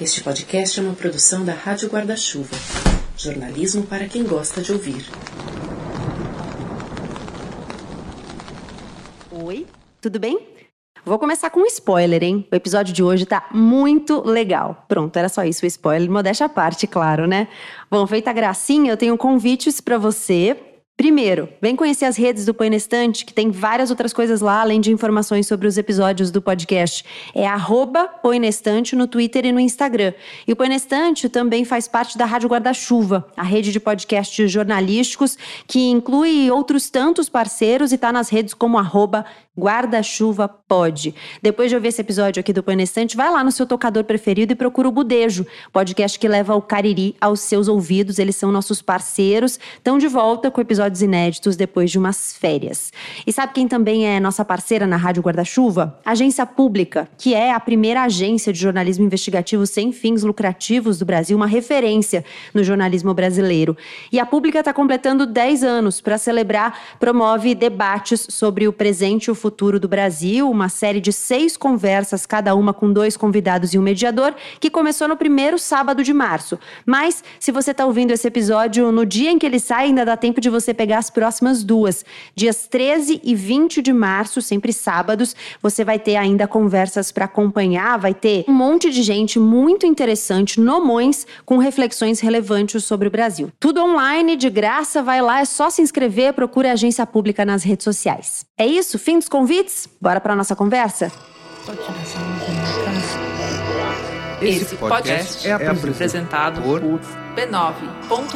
Este podcast é uma produção da Rádio Guarda-Chuva. Jornalismo para quem gosta de ouvir. Oi, tudo bem? Vou começar com um spoiler, hein? O episódio de hoje tá muito legal. Pronto, era só isso o spoiler. Modéstia à parte, claro, né? Bom, feita a gracinha, eu tenho convites para você Primeiro, vem conhecer as redes do Põe Estante, que tem várias outras coisas lá, além de informações sobre os episódios do podcast. É arroba Põe Estante no Twitter e no Instagram. E o Põe Estante também faz parte da Rádio Guarda-Chuva, a rede de podcasts jornalísticos, que inclui outros tantos parceiros e está nas redes como arroba Guarda-chuva pode. Depois de ouvir esse episódio aqui do Panestante, vai lá no seu tocador preferido e procura o Budejo, podcast que leva o Cariri aos seus ouvidos. Eles são nossos parceiros, estão de volta com episódios inéditos depois de umas férias. E sabe quem também é nossa parceira na Rádio Guarda-chuva? Agência Pública, que é a primeira agência de jornalismo investigativo sem fins lucrativos do Brasil, uma referência no jornalismo brasileiro. E a Pública está completando 10 anos para celebrar, promove debates sobre o presente e o futuro futuro do Brasil, uma série de seis conversas, cada uma com dois convidados e um mediador, que começou no primeiro sábado de março. Mas, se você está ouvindo esse episódio no dia em que ele sai, ainda dá tempo de você pegar as próximas duas. Dias 13 e 20 de março, sempre sábados, você vai ter ainda conversas para acompanhar, vai ter um monte de gente muito interessante, nomões, com reflexões relevantes sobre o Brasil. Tudo online, de graça, vai lá, é só se inscrever, procure a agência pública nas redes sociais. É isso? Fim dos convites? Bora para nossa conversa? Esse podcast é apresentado por b9.com.br.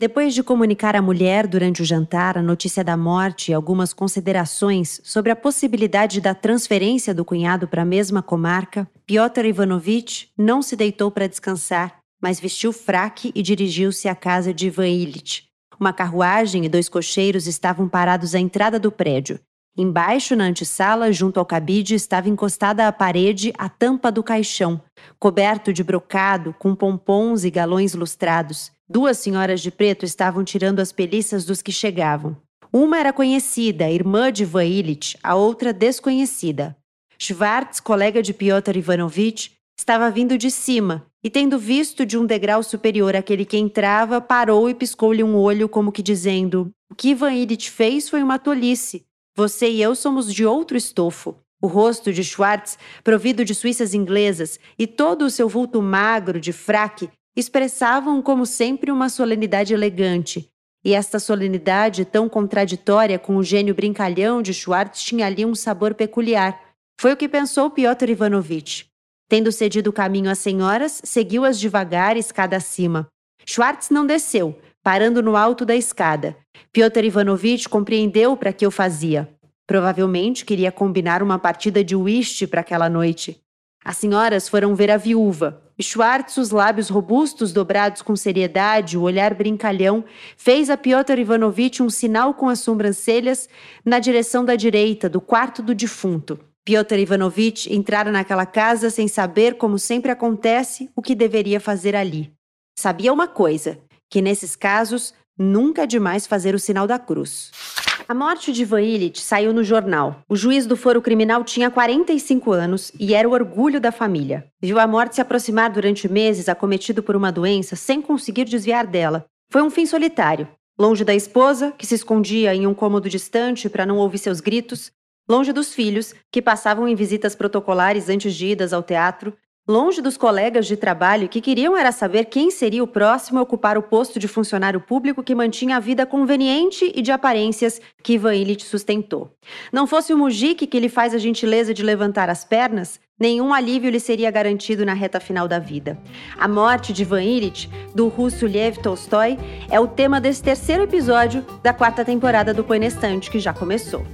Depois de comunicar à mulher durante o jantar a notícia da morte e algumas considerações sobre a possibilidade da transferência do cunhado para a mesma comarca, Piotr Ivanovich não se deitou para descansar mas vestiu fraque e dirigiu-se à casa de Ivan Illich. Uma carruagem e dois cocheiros estavam parados à entrada do prédio. Embaixo, na antessala, junto ao cabide, estava encostada à parede a tampa do caixão, coberto de brocado, com pompons e galões lustrados. Duas senhoras de preto estavam tirando as peliças dos que chegavam. Uma era conhecida, irmã de Ivan Illich, a outra desconhecida. Schwartz, colega de Piotr Ivanovich, estava vindo de cima e, tendo visto de um degrau superior aquele que entrava, parou e piscou-lhe um olho, como que dizendo: O que Ivan Illich fez foi uma tolice. Você e eu somos de outro estofo. O rosto de Schwartz, provido de suíças inglesas, e todo o seu vulto magro de fraque expressavam, como sempre, uma solenidade elegante. E esta solenidade, tão contraditória com o gênio brincalhão de Schwartz, tinha ali um sabor peculiar. Foi o que pensou Piotr Ivanovitch. Tendo cedido o caminho às senhoras, seguiu-as devagar, escada acima. Schwartz não desceu, parando no alto da escada. Piotr Ivanovitch compreendeu para que eu fazia. Provavelmente queria combinar uma partida de whist para aquela noite. As senhoras foram ver a viúva. Schwartz, os lábios robustos dobrados com seriedade, o olhar brincalhão, fez a Piotr Ivanovitch um sinal com as sobrancelhas na direção da direita, do quarto do defunto. Piotr Ivanovitch entrara naquela casa sem saber, como sempre acontece, o que deveria fazer ali. Sabia uma coisa: que nesses casos nunca é demais fazer o sinal da cruz. A morte de Ivan Illich saiu no jornal. O juiz do foro criminal tinha 45 anos e era o orgulho da família. Viu a morte se aproximar durante meses, acometido por uma doença, sem conseguir desviar dela. Foi um fim solitário. Longe da esposa, que se escondia em um cômodo distante para não ouvir seus gritos, longe dos filhos, que passavam em visitas protocolares antes de idas ao teatro, longe dos colegas de trabalho que queriam era saber quem seria o próximo a ocupar o posto de funcionário público que mantinha a vida conveniente e de aparências que Ivan Illich sustentou. Não fosse o Mujik que lhe faz a gentileza de levantar as pernas, nenhum alívio lhe seria garantido na reta final da vida. A morte de Ivan Illich, do russo Lev Tolstói, é o tema desse terceiro episódio da quarta temporada do Põe que já começou.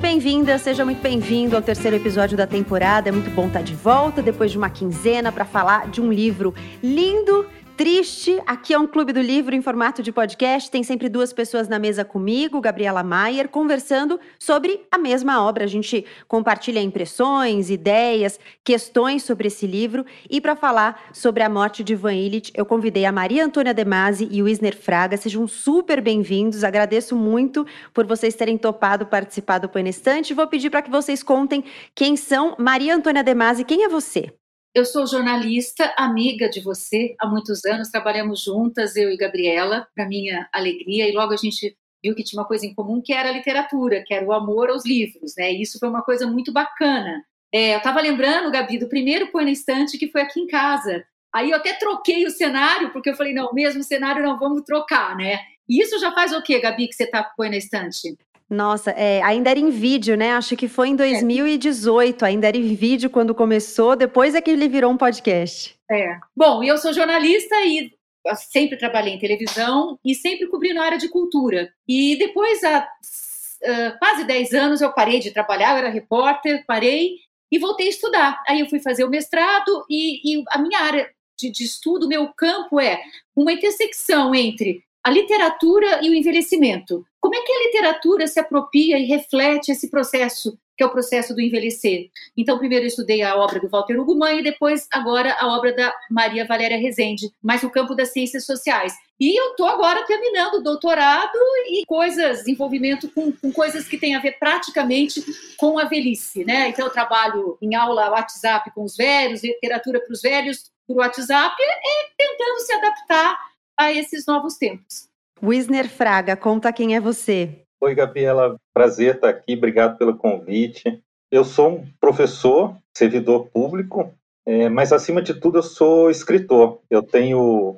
Bem-vinda, seja muito bem-vindo ao terceiro episódio da temporada. É muito bom estar de volta depois de uma quinzena para falar de um livro lindo triste. Aqui é um Clube do Livro em formato de podcast. Tem sempre duas pessoas na mesa comigo, Gabriela Maier, conversando sobre a mesma obra. A gente compartilha impressões, ideias, questões sobre esse livro. E para falar sobre a morte de Ivan Illich, eu convidei a Maria Antônia Demasi e o Isner Fraga. Sejam super bem-vindos. Agradeço muito por vocês terem topado participar do Põe Estante. Vou pedir para que vocês contem quem são. Maria Antônia Demasi, quem é você? Eu sou jornalista, amiga de você há muitos anos, trabalhamos juntas, eu e Gabriela, para minha alegria, e logo a gente viu que tinha uma coisa em comum, que era a literatura, que era o amor aos livros, né? E isso foi uma coisa muito bacana. É, eu estava lembrando, Gabi, do primeiro Põe na Estante, que foi aqui em casa. Aí eu até troquei o cenário, porque eu falei, não, mesmo cenário não, vamos trocar, né? E isso já faz o quê, Gabi, que você tá Põe na Estante? Nossa, é, ainda era em vídeo, né? Acho que foi em 2018, é. ainda era em vídeo quando começou, depois é que ele virou um podcast. É. Bom, eu sou jornalista e sempre trabalhei em televisão e sempre cobri na área de cultura. E depois, há uh, quase 10 anos, eu parei de trabalhar, eu era repórter, parei e voltei a estudar. Aí eu fui fazer o mestrado e, e a minha área de, de estudo, meu campo é uma intersecção entre a literatura e o envelhecimento. Como é que a literatura se apropria e reflete esse processo, que é o processo do envelhecer? Então, primeiro eu estudei a obra do Walter Ugumãe e depois, agora, a obra da Maria Valéria Rezende, mais no campo das ciências sociais. E eu estou agora terminando o doutorado e coisas, envolvimento com, com, coisas que têm a ver praticamente com a velhice, né? Então, eu trabalho em aula WhatsApp com os velhos, literatura para os velhos por WhatsApp, é tentando se adaptar a esses novos tempos. Wisner Fraga, conta quem é você. Oi, Gabriela, prazer estar aqui, obrigado pelo convite. Eu sou um professor, servidor público, é, mas acima de tudo eu sou escritor. Eu tenho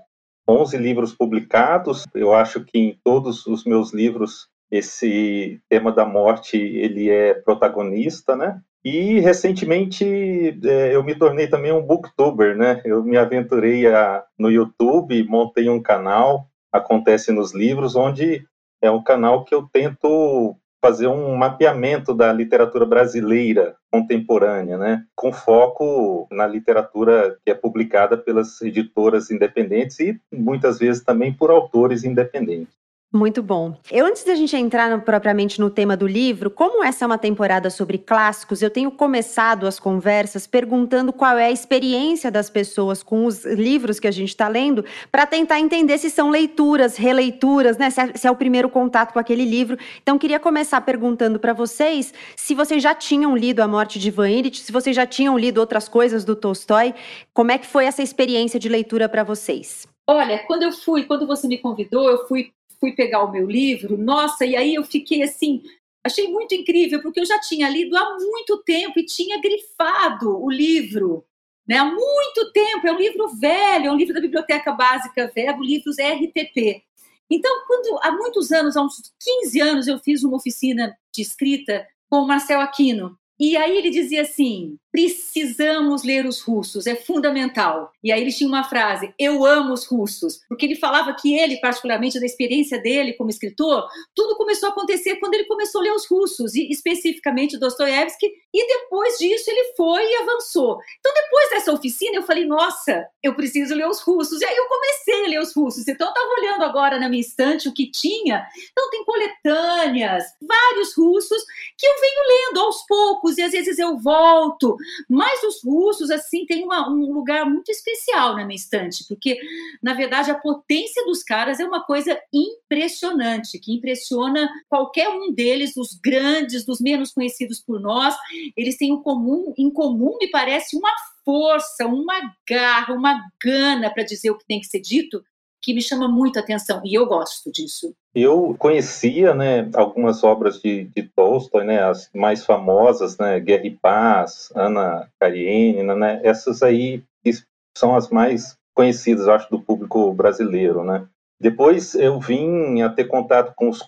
11 livros publicados, eu acho que em todos os meus livros esse tema da morte ele é protagonista, né? E recentemente é, eu me tornei também um booktuber, né? Eu me aventurei a, no YouTube, montei um canal, acontece nos livros, onde é um canal que eu tento fazer um mapeamento da literatura brasileira contemporânea, né, com foco na literatura que é publicada pelas editoras independentes e muitas vezes também por autores independentes. Muito bom. Eu, antes da gente entrar no, propriamente no tema do livro, como essa é uma temporada sobre clássicos, eu tenho começado as conversas perguntando qual é a experiência das pessoas com os livros que a gente está lendo, para tentar entender se são leituras, releituras, né? Se é, se é, o primeiro contato com aquele livro. Então, queria começar perguntando para vocês se vocês já tinham lido A Morte de Ivan Illich, se vocês já tinham lido outras coisas do Tolstói, como é que foi essa experiência de leitura para vocês? Olha, quando eu fui, quando você me convidou, eu fui fui pegar o meu livro, nossa, e aí eu fiquei assim, achei muito incrível, porque eu já tinha lido há muito tempo e tinha grifado o livro. Né, há muito tempo, é um livro velho, é um livro da Biblioteca Básica Verbo, livros RTP. Então, quando há muitos anos, há uns 15 anos, eu fiz uma oficina de escrita com o Marcel Aquino. E aí ele dizia assim: precisamos ler os russos, é fundamental. E aí ele tinha uma frase: eu amo os russos, porque ele falava que ele, particularmente da experiência dele como escritor, tudo começou a acontecer quando ele começou a ler os russos, e especificamente Dostoiévski, e depois disso ele foi e avançou. Então, depois dessa oficina, eu falei: nossa, eu preciso ler os russos. E aí eu comecei a ler os russos. Então, eu estava olhando agora na minha estante o que tinha. Então, tem coletâneas, vários russos, que eu venho lendo aos poucos, e às vezes eu volto mas os russos, assim, têm uma, um lugar muito especial na minha estante, porque, na verdade, a potência dos caras é uma coisa impressionante, que impressiona qualquer um deles, dos grandes, dos menos conhecidos por nós. Eles têm um comum, em comum, me parece, uma força, uma garra, uma gana para dizer o que tem que ser dito, que me chama muito a atenção e eu gosto disso. Eu conhecia, né, algumas obras de, de Tolstói, né, as mais famosas, né, Guerra e Paz, Ana Karenina, né, essas aí são as mais conhecidas, acho, do público brasileiro, né. Depois eu vim a ter contato com os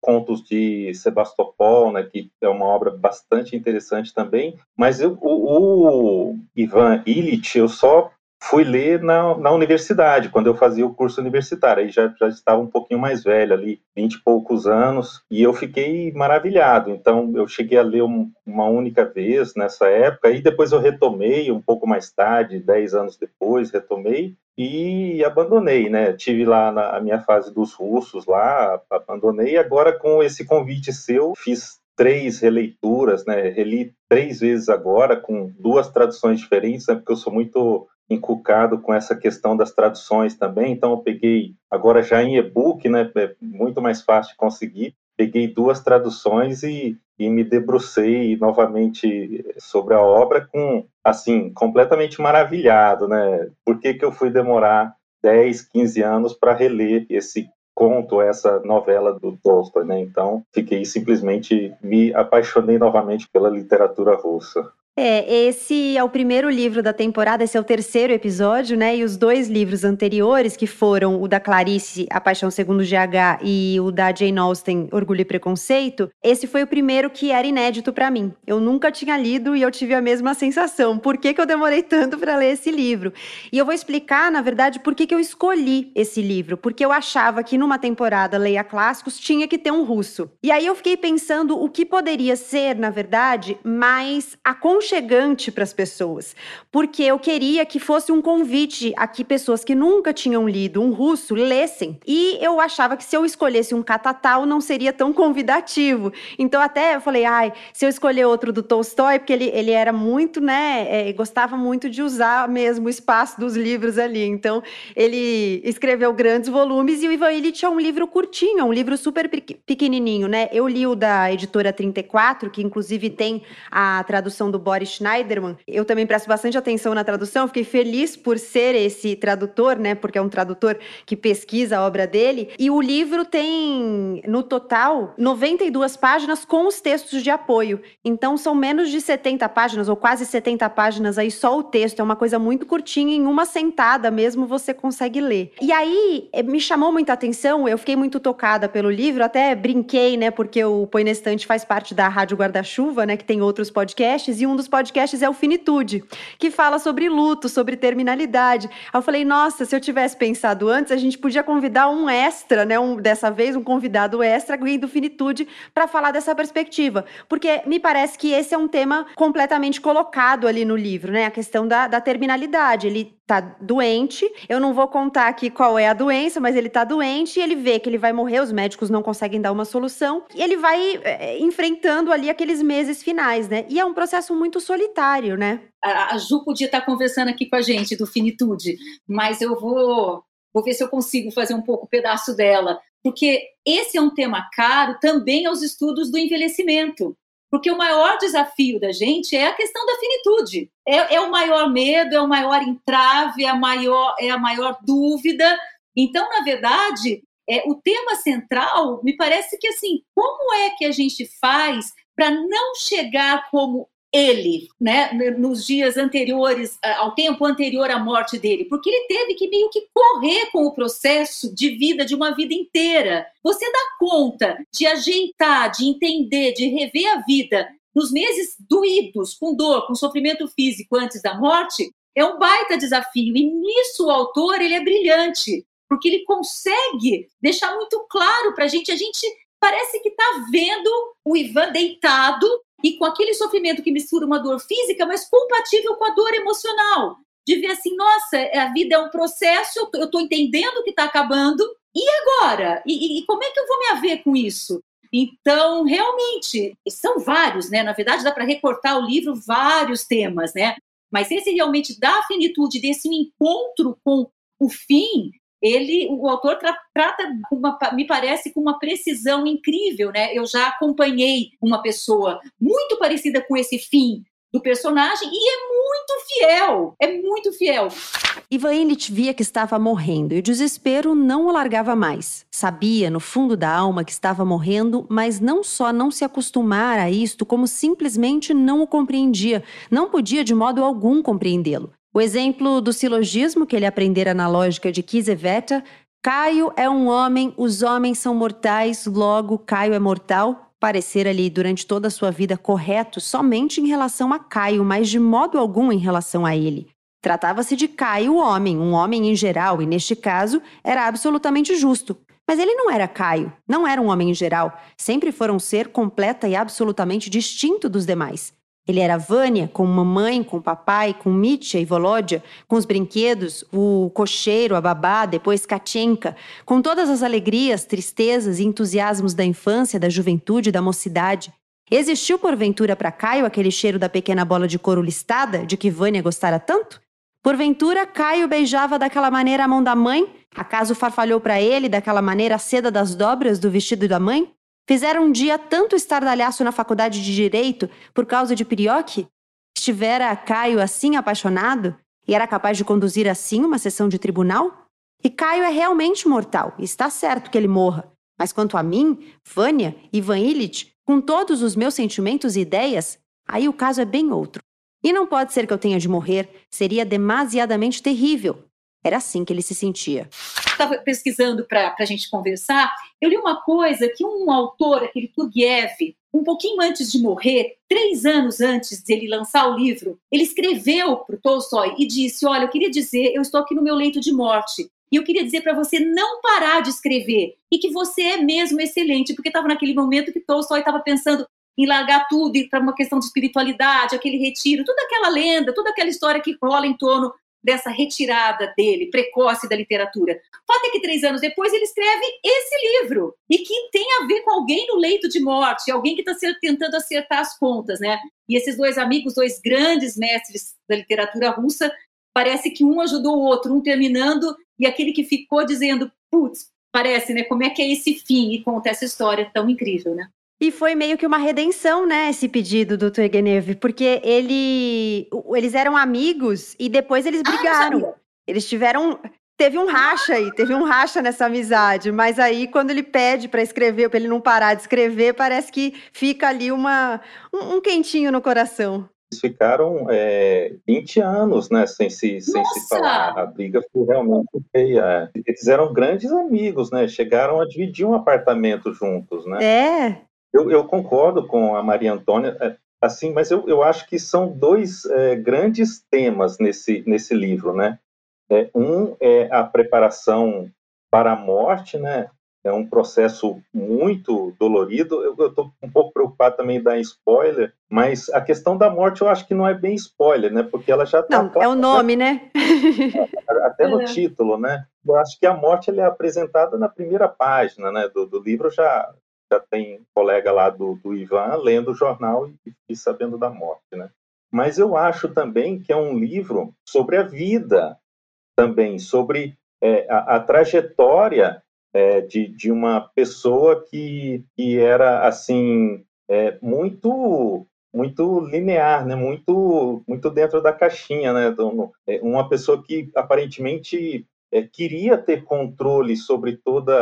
contos de Sebastopol, né, que é uma obra bastante interessante também, mas eu, o, o Ivan Illich eu só fui ler na, na universidade, quando eu fazia o curso universitário. Aí já, já estava um pouquinho mais velho, ali, vinte e poucos anos, e eu fiquei maravilhado. Então, eu cheguei a ler um, uma única vez nessa época, e depois eu retomei um pouco mais tarde, dez anos depois, retomei. e abandonei, né? Tive lá na minha fase dos russos lá, abandonei agora com esse convite seu fiz três releituras, né? Reli três vezes agora com duas traduções diferentes, né? Porque eu sou muito encucado com essa questão das traduções também, então eu peguei agora já em e-book, né? É muito mais fácil de conseguir. Peguei duas traduções e e me debrucei novamente sobre a obra com, assim, completamente maravilhado, né? Por que, que eu fui demorar 10, 15 anos para reler esse conto, essa novela do Tolstói, né? Então, fiquei simplesmente, me apaixonei novamente pela literatura russa. É, esse é o primeiro livro da temporada, esse é o terceiro episódio, né? E os dois livros anteriores, que foram o da Clarice, A Paixão Segundo GH, e o da Jane Austen, Orgulho e Preconceito, esse foi o primeiro que era inédito para mim. Eu nunca tinha lido e eu tive a mesma sensação. Por que, que eu demorei tanto para ler esse livro? E eu vou explicar, na verdade, por que, que eu escolhi esse livro. Porque eu achava que numa temporada Leia Clássicos tinha que ter um russo. E aí eu fiquei pensando o que poderia ser, na verdade, mais aconchegante aconchegante para as pessoas, porque eu queria que fosse um convite a que pessoas que nunca tinham lido um russo lessem. E eu achava que se eu escolhesse um catatal não seria tão convidativo. Então até eu falei, ai, se eu escolher outro do Tolstói, porque ele, ele era muito, né, é, gostava muito de usar mesmo o espaço dos livros ali. Então ele escreveu grandes volumes e o Ivan Illich é um livro curtinho, é um livro super pequenininho, né? Eu li o da editora 34, que inclusive tem a tradução do Boris Boris Schneiderman. Eu também presto bastante atenção na tradução, fiquei feliz por ser esse tradutor, né? Porque é um tradutor que pesquisa a obra dele. E o livro tem, no total, 92 páginas com os textos de apoio. Então são menos de 70 páginas, ou quase 70 páginas aí, só o texto. É uma coisa muito curtinha, em uma sentada mesmo você consegue ler. E aí eh, me chamou muita atenção, eu fiquei muito tocada pelo livro, até brinquei, né? Porque o Põe na Estante faz parte da Rádio Guarda-Chuva, né? Que tem outros podcasts, e um dos dos podcasts é o Finitude, que fala sobre luto, sobre terminalidade. Aí eu falei, nossa, se eu tivesse pensado antes, a gente podia convidar um extra, né? Um, dessa vez, um convidado extra do Finitude para falar dessa perspectiva. Porque me parece que esse é um tema completamente colocado ali no livro, né? A questão da, da terminalidade. Ele tá doente. Eu não vou contar aqui qual é a doença, mas ele tá doente e ele vê que ele vai morrer, os médicos não conseguem dar uma solução. E ele vai é, enfrentando ali aqueles meses finais, né? E é um processo muito solitário, né? A, Ju podia estar conversando aqui com a gente do Finitude, mas eu vou vou ver se eu consigo fazer um pouco pedaço dela, porque esse é um tema caro também aos estudos do envelhecimento. Porque o maior desafio da gente é a questão da finitude. É, é o maior medo, é o maior entrave, é a maior, é a maior dúvida. Então, na verdade, é, o tema central me parece que assim, como é que a gente faz para não chegar como ele, né, nos dias anteriores, ao tempo anterior à morte dele, porque ele teve que meio que correr com o processo de vida de uma vida inteira. Você dá conta de ajeitar, de entender, de rever a vida nos meses doídos, com dor, com sofrimento físico antes da morte, é um baita desafio. E nisso o autor ele é brilhante, porque ele consegue deixar muito claro para a gente. A gente parece que está vendo o Ivan deitado e com aquele sofrimento que mistura uma dor física, mas compatível com a dor emocional. De ver assim, nossa, a vida é um processo, eu estou entendendo que está acabando, e agora? E, e, como é que eu vou me haver com isso? Então, realmente, são vários, né? Na verdade, dá para recortar o livro vários temas, né? Mas esse realmente da finitude, desse encontro com o fim, ele, o autor tra trata, uma, me parece, com uma precisão incrível, né? Eu já acompanhei uma pessoa muito parecida com esse fim do personagem e é muito fiel, é muito fiel. Ivan Illich via que estava morrendo e o desespero não o largava mais. Sabia, no fundo da alma, que estava morrendo, mas não só não se acostumar a isto, como simplesmente não o compreendia, não podia de modo algum compreendê-lo. O exemplo do silogismo que ele aprendera na lógica de Kiesewetter, Caio é um homem, os homens são mortais, logo Caio é mortal, parecer ali durante toda a sua vida correto somente em relação a Caio, mas de modo algum em relação a ele. Tratava-se de Caio, homem, um homem em geral, e neste caso era absolutamente justo. Mas ele não era Caio, não era um homem em geral, sempre foram um ser completa e absolutamente distinto dos demais. Ele era Vânia, com mamãe, com papai, com Mitya e Volodya, com os brinquedos, o cocheiro, a babá, depois Katienka, com todas as alegrias, tristezas e entusiasmos da infância, da juventude, da mocidade. Existiu porventura para Caio aquele cheiro da pequena bola de couro listada, de que Vânia gostara tanto? Porventura, Caio beijava daquela maneira a mão da mãe? Acaso farfalhou para ele daquela maneira a seda das dobras do vestido da mãe? Fizeram um dia tanto estardalhaço na faculdade de Direito por causa de Pirioque? Estivera Caio assim apaixonado? E era capaz de conduzir assim uma sessão de tribunal? E Caio é realmente mortal, está certo que ele morra. Mas quanto a mim, Vânia, Ivan Illich, com todos os meus sentimentos e ideias, aí o caso é bem outro. E não pode ser que eu tenha de morrer, seria demasiadamente terrível. Era assim que ele se sentia. Estava pesquisando para a gente conversar, eu li uma coisa que um autor, aquele Turguiev, um pouquinho antes de morrer, três anos antes de ele lançar o livro, ele escreveu para o Tolstói e disse: Olha, eu queria dizer, eu estou aqui no meu leito de morte. E eu queria dizer para você não parar de escrever e que você é mesmo excelente, porque estava naquele momento que Tolstói estava pensando em largar tudo para uma questão de espiritualidade, aquele retiro, toda aquela lenda, toda aquela história que rola em torno dessa retirada dele, precoce da literatura. É que três anos depois ele escreve esse livro, e que tem a ver com alguém no leito de morte, alguém que está tentando acertar as contas, né? E esses dois amigos, dois grandes mestres da literatura russa, parece que um ajudou o outro, um terminando, e aquele que ficou dizendo, putz, parece, né? Como é que é esse fim? E conta essa história tão incrível, né? E foi meio que uma redenção, né, esse pedido do Turgenev, porque ele, eles eram amigos e depois eles ah, brigaram. Ah, eles tiveram, teve um racha aí, teve um racha nessa amizade, mas aí quando ele pede para escrever, para ele não parar de escrever, parece que fica ali uma, um, um quentinho no coração. Eles ficaram é, 20 anos, né, sem se, sem se falar. A briga foi realmente feia. Eles eram grandes amigos, né? Chegaram a dividir um apartamento juntos, né? É. Eu, eu, concordo com a Maria Antônia, é, assim, mas eu, eu acho que são dois é, grandes temas nesse, nesse livro, né? É, um é a preparação para a morte, né? É um processo muito dolorido. Eu estou um pouco preocupado também da spoiler, mas a questão da morte eu acho que não é bem spoiler, né? Porque ela já está. Não, é o nome, né? Até no é. título, né? Eu acho que a morte é apresentada na primeira página, né? Do, do livro já já tem colega lá do, do Ivan lendo o jornal e, e sabendo da morte, né? Mas eu acho também que é um livro sobre a vida, também sobre é, a, a, trajetória é, de, de uma pessoa que, que era assim é, muito muito linear, né? Muito muito dentro da caixinha, né? Então, uma pessoa que aparentemente é, queria ter controle sobre todos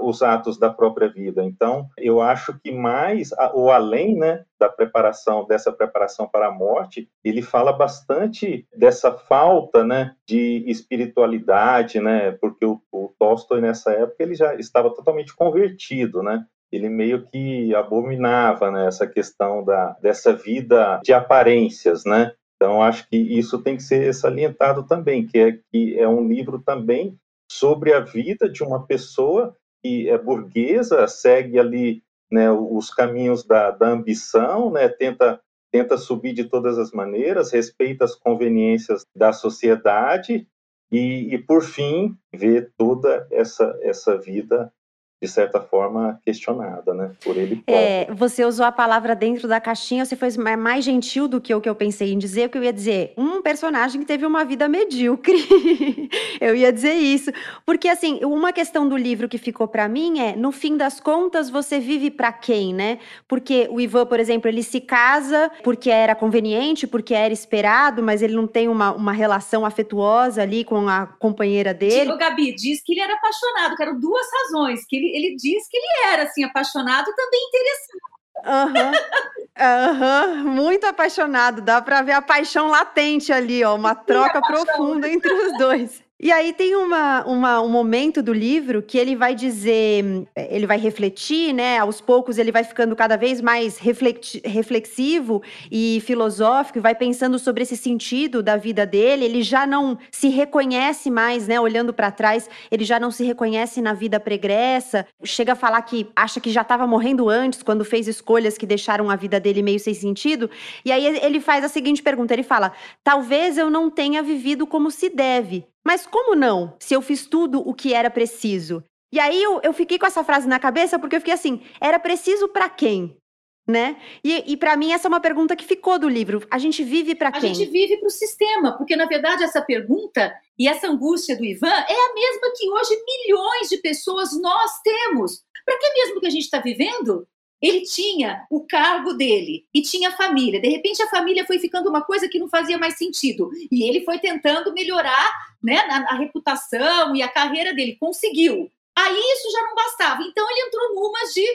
os atos da própria vida. Então, eu acho que mais, ou além né, da preparação, dessa preparação para a morte, ele fala bastante dessa falta né, de espiritualidade, né, porque o, o Tolstói, nessa época, ele já estava totalmente convertido, né? ele meio que abominava né, essa questão da, dessa vida de aparências, né? Então, acho que isso tem que ser salientado também, que é, que é um livro também sobre a vida de uma pessoa que é burguesa, segue ali né, os caminhos da, da ambição, né, tenta, tenta subir de todas as maneiras, respeita as conveniências da sociedade e, e por fim, vê toda essa, essa vida de certa forma, questionada, né? Por ele É, você usou a palavra dentro da caixinha, você foi mais gentil do que o que eu pensei em dizer, que eu ia dizer um personagem que teve uma vida medíocre. eu ia dizer isso. Porque, assim, uma questão do livro que ficou para mim é, no fim das contas, você vive para quem, né? Porque o Ivan, por exemplo, ele se casa porque era conveniente, porque era esperado, mas ele não tem uma, uma relação afetuosa ali com a companheira dele. O Gabi diz que ele era apaixonado, que eram duas razões, que ele ele diz que ele era assim apaixonado e também interessado. Aham, uhum, uhum, muito apaixonado. Dá para ver a paixão latente ali, ó, uma troca profunda entre os dois. E aí tem uma, uma, um momento do livro que ele vai dizer, ele vai refletir, né? Aos poucos ele vai ficando cada vez mais reflexivo e filosófico, vai pensando sobre esse sentido da vida dele. Ele já não se reconhece mais, né? Olhando para trás, ele já não se reconhece na vida pregressa. Chega a falar que acha que já estava morrendo antes, quando fez escolhas que deixaram a vida dele meio sem sentido. E aí ele faz a seguinte pergunta: ele fala, talvez eu não tenha vivido como se deve. Mas como não, se eu fiz tudo o que era preciso? E aí eu, eu fiquei com essa frase na cabeça porque eu fiquei assim: era preciso para quem? Né? E, e para mim essa é uma pergunta que ficou do livro. A gente vive para quem? A gente vive para o sistema, porque na verdade essa pergunta e essa angústia do Ivan é a mesma que hoje milhões de pessoas nós temos. Para que mesmo que a gente está vivendo? Ele tinha o cargo dele e tinha família. De repente, a família foi ficando uma coisa que não fazia mais sentido. E ele foi tentando melhorar né, a, a reputação e a carreira dele. Conseguiu. Aí isso já não bastava. Então, ele entrou numas de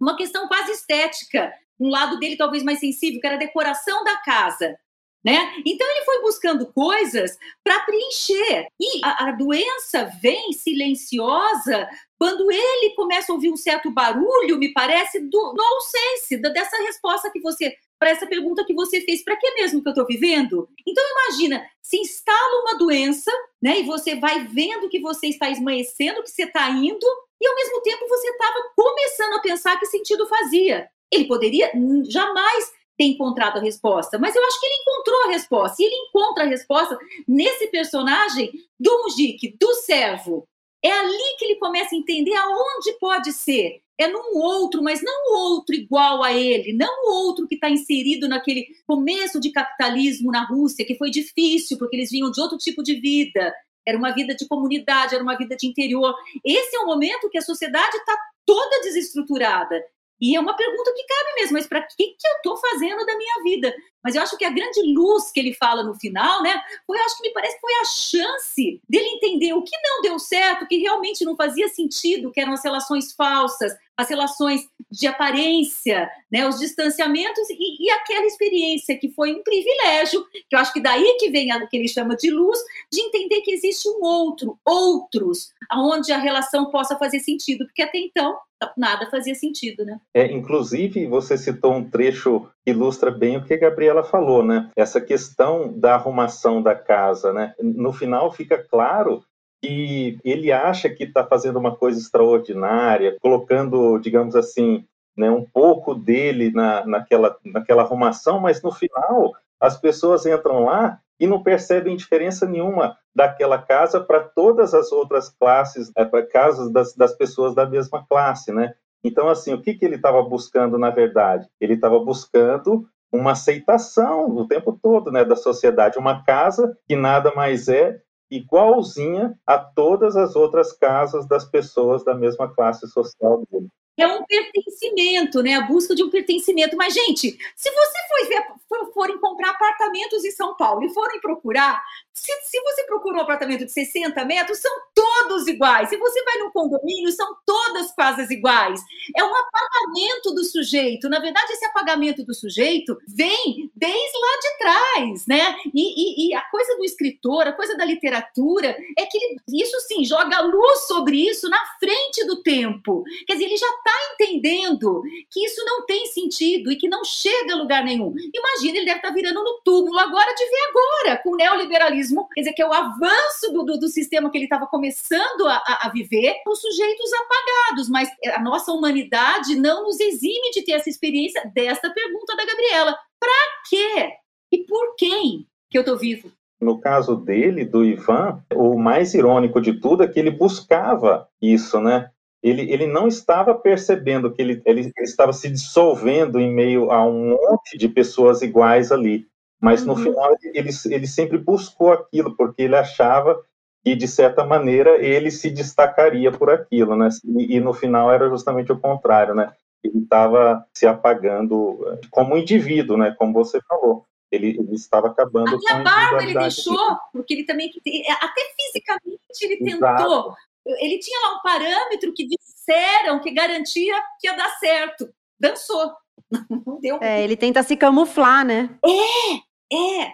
uma questão quase estética. Um lado dele talvez mais sensível, que era a decoração da casa. Né? Então ele foi buscando coisas para preencher. E a, a, doença vem silenciosa quando ele começa a ouvir um certo barulho, me parece, do nonsense, dessa resposta que você, para essa pergunta que você fez, para que mesmo que eu estou vivendo? Então imagina, se instala uma doença, né? E você vai vendo que você está esmaecendo, que você está indo, e ao mesmo tempo você estava começando a pensar que sentido fazia. Ele poderia jamais ter encontrado a resposta, mas eu acho que ele encontrou a resposta. E ele encontra a resposta nesse personagem do Mujik, do servo. É ali que ele começa a entender aonde pode ser. É num outro, mas não outro igual a ele, não outro que está inserido naquele começo de capitalismo na Rússia, que foi difícil, porque eles vinham de outro tipo de vida. Era uma vida de comunidade, era uma vida de interior. Esse é o momento que a sociedade está toda desestruturada. E é uma pergunta que cabe mesmo, mas para que, que eu estou fazendo da minha vida? Mas eu acho que a grande luz que ele fala no final, né, foi, eu acho que me parece que foi a chance dele entender o que não deu certo, que realmente não fazia sentido, que eram as relações falsas, as relações de aparência, né, os distanciamentos e, e, aquela experiência que foi um privilégio, que eu acho que daí que vem o que ele chama de luz, de entender que existe um outro, outros, aonde a relação possa fazer sentido, porque até então nada fazia sentido, né? É, inclusive, você citou um trecho que ilustra bem o que a Gabriela falou, né? Essa questão da arrumação da casa, né? No final fica claro que ele acha que está fazendo uma coisa extraordinária, colocando, digamos assim, né, um pouco dele na, naquela, naquela arrumação, mas no final as pessoas entram lá e não percebem diferença nenhuma daquela casa para todas as outras classes, é, para casas das, das pessoas da mesma classe, né? Então, assim, o que, que ele estava buscando, na verdade? Ele estava buscando uma aceitação o tempo todo né, da sociedade, uma casa que nada mais é igualzinha a todas as outras casas das pessoas da mesma classe social dele. É um pertencimento, né? A busca de um pertencimento. Mas, gente, se você for ver, for, forem comprar apartamentos em São Paulo e forem procurar, se, se você procura um apartamento de 60 metros, são todos iguais. Se você vai num condomínio, são todas casas iguais. É um apagamento do sujeito. Na verdade, esse apagamento do sujeito vem desde lá de trás, né? E, e, e a coisa do escritor, a coisa da literatura, é que ele, isso sim joga luz sobre isso na frente do tempo. Quer dizer, ele já está entendendo que isso não tem sentido e que não chega a lugar nenhum. Imagina, ele deve estar tá virando no túmulo agora de ver agora, com o neoliberalismo, quer dizer, que é o avanço do, do, do sistema que ele estava começando a, a, viver, os sujeitos apagados. Mas a nossa humanidade não nos exime de ter essa experiência desta pergunta da Gabriela. Para quê? E por quem que eu estou vivo? No caso dele, do Ivan, o mais irônico de tudo é que ele buscava isso, né? ele, ele não estava percebendo que ele, ele, estava se dissolvendo em meio a um monte de pessoas iguais ali. Mas no uhum. final ele, ele sempre buscou aquilo, porque ele achava que, de certa maneira, ele se destacaria por aquilo, né? E, e no final era justamente o contrário, né? Ele estava se apagando eh, como indivíduo, né? Como você falou. Ele, ele estava acabando a com a barba ele deixou, porque ele também, até fisicamente ele Exato. tentou ele tinha lá um parâmetro que disseram que garantia que ia dar certo. Dançou. Não deu. É, ele tenta se camuflar, né? É, é.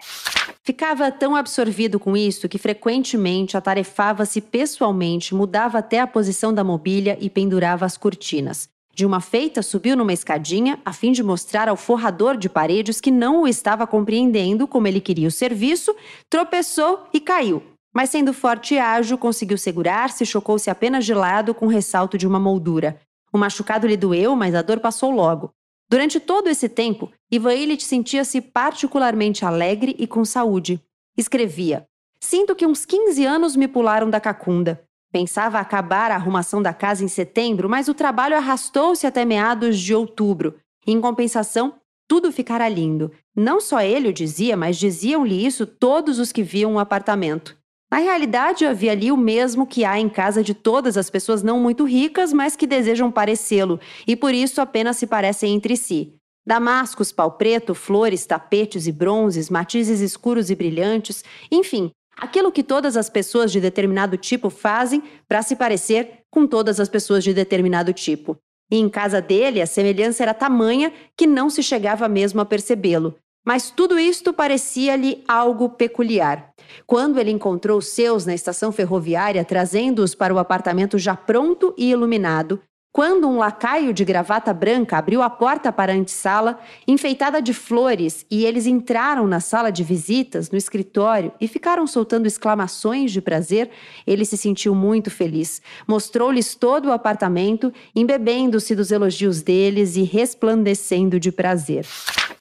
Ficava tão absorvido com isso que frequentemente atarefava-se pessoalmente, mudava até a posição da mobília e pendurava as cortinas. De uma feita, subiu numa escadinha a fim de mostrar ao forrador de paredes que não o estava compreendendo como ele queria o serviço, tropeçou e caiu. Mas sendo forte e ágil, conseguiu segurar-se e chocou-se apenas de lado com ressalto de uma moldura. O machucado lhe doeu, mas a dor passou logo. Durante todo esse tempo, Ivan Illich sentia-se particularmente alegre e com saúde. Escrevia: Sinto que uns 15 anos me pularam da cacunda. Pensava acabar a arrumação da casa em setembro, mas o trabalho arrastou-se até meados de outubro. Em compensação, tudo ficara lindo. Não só ele o dizia, mas diziam-lhe isso todos os que viam o apartamento. Na realidade, havia ali o mesmo que há em casa de todas as pessoas não muito ricas, mas que desejam parecê-lo, e por isso apenas se parecem entre si. Damascos, pau preto, flores, tapetes e bronzes, matizes escuros e brilhantes, enfim, aquilo que todas as pessoas de determinado tipo fazem para se parecer com todas as pessoas de determinado tipo. E em casa dele, a semelhança era tamanha que não se chegava mesmo a percebê-lo. Mas tudo isto parecia-lhe algo peculiar. Quando ele encontrou seus na estação ferroviária, trazendo-os para o apartamento já pronto e iluminado, quando um lacaio de gravata branca abriu a porta para a antessala, enfeitada de flores, e eles entraram na sala de visitas, no escritório, e ficaram soltando exclamações de prazer, ele se sentiu muito feliz. Mostrou-lhes todo o apartamento, embebendo-se dos elogios deles e resplandecendo de prazer.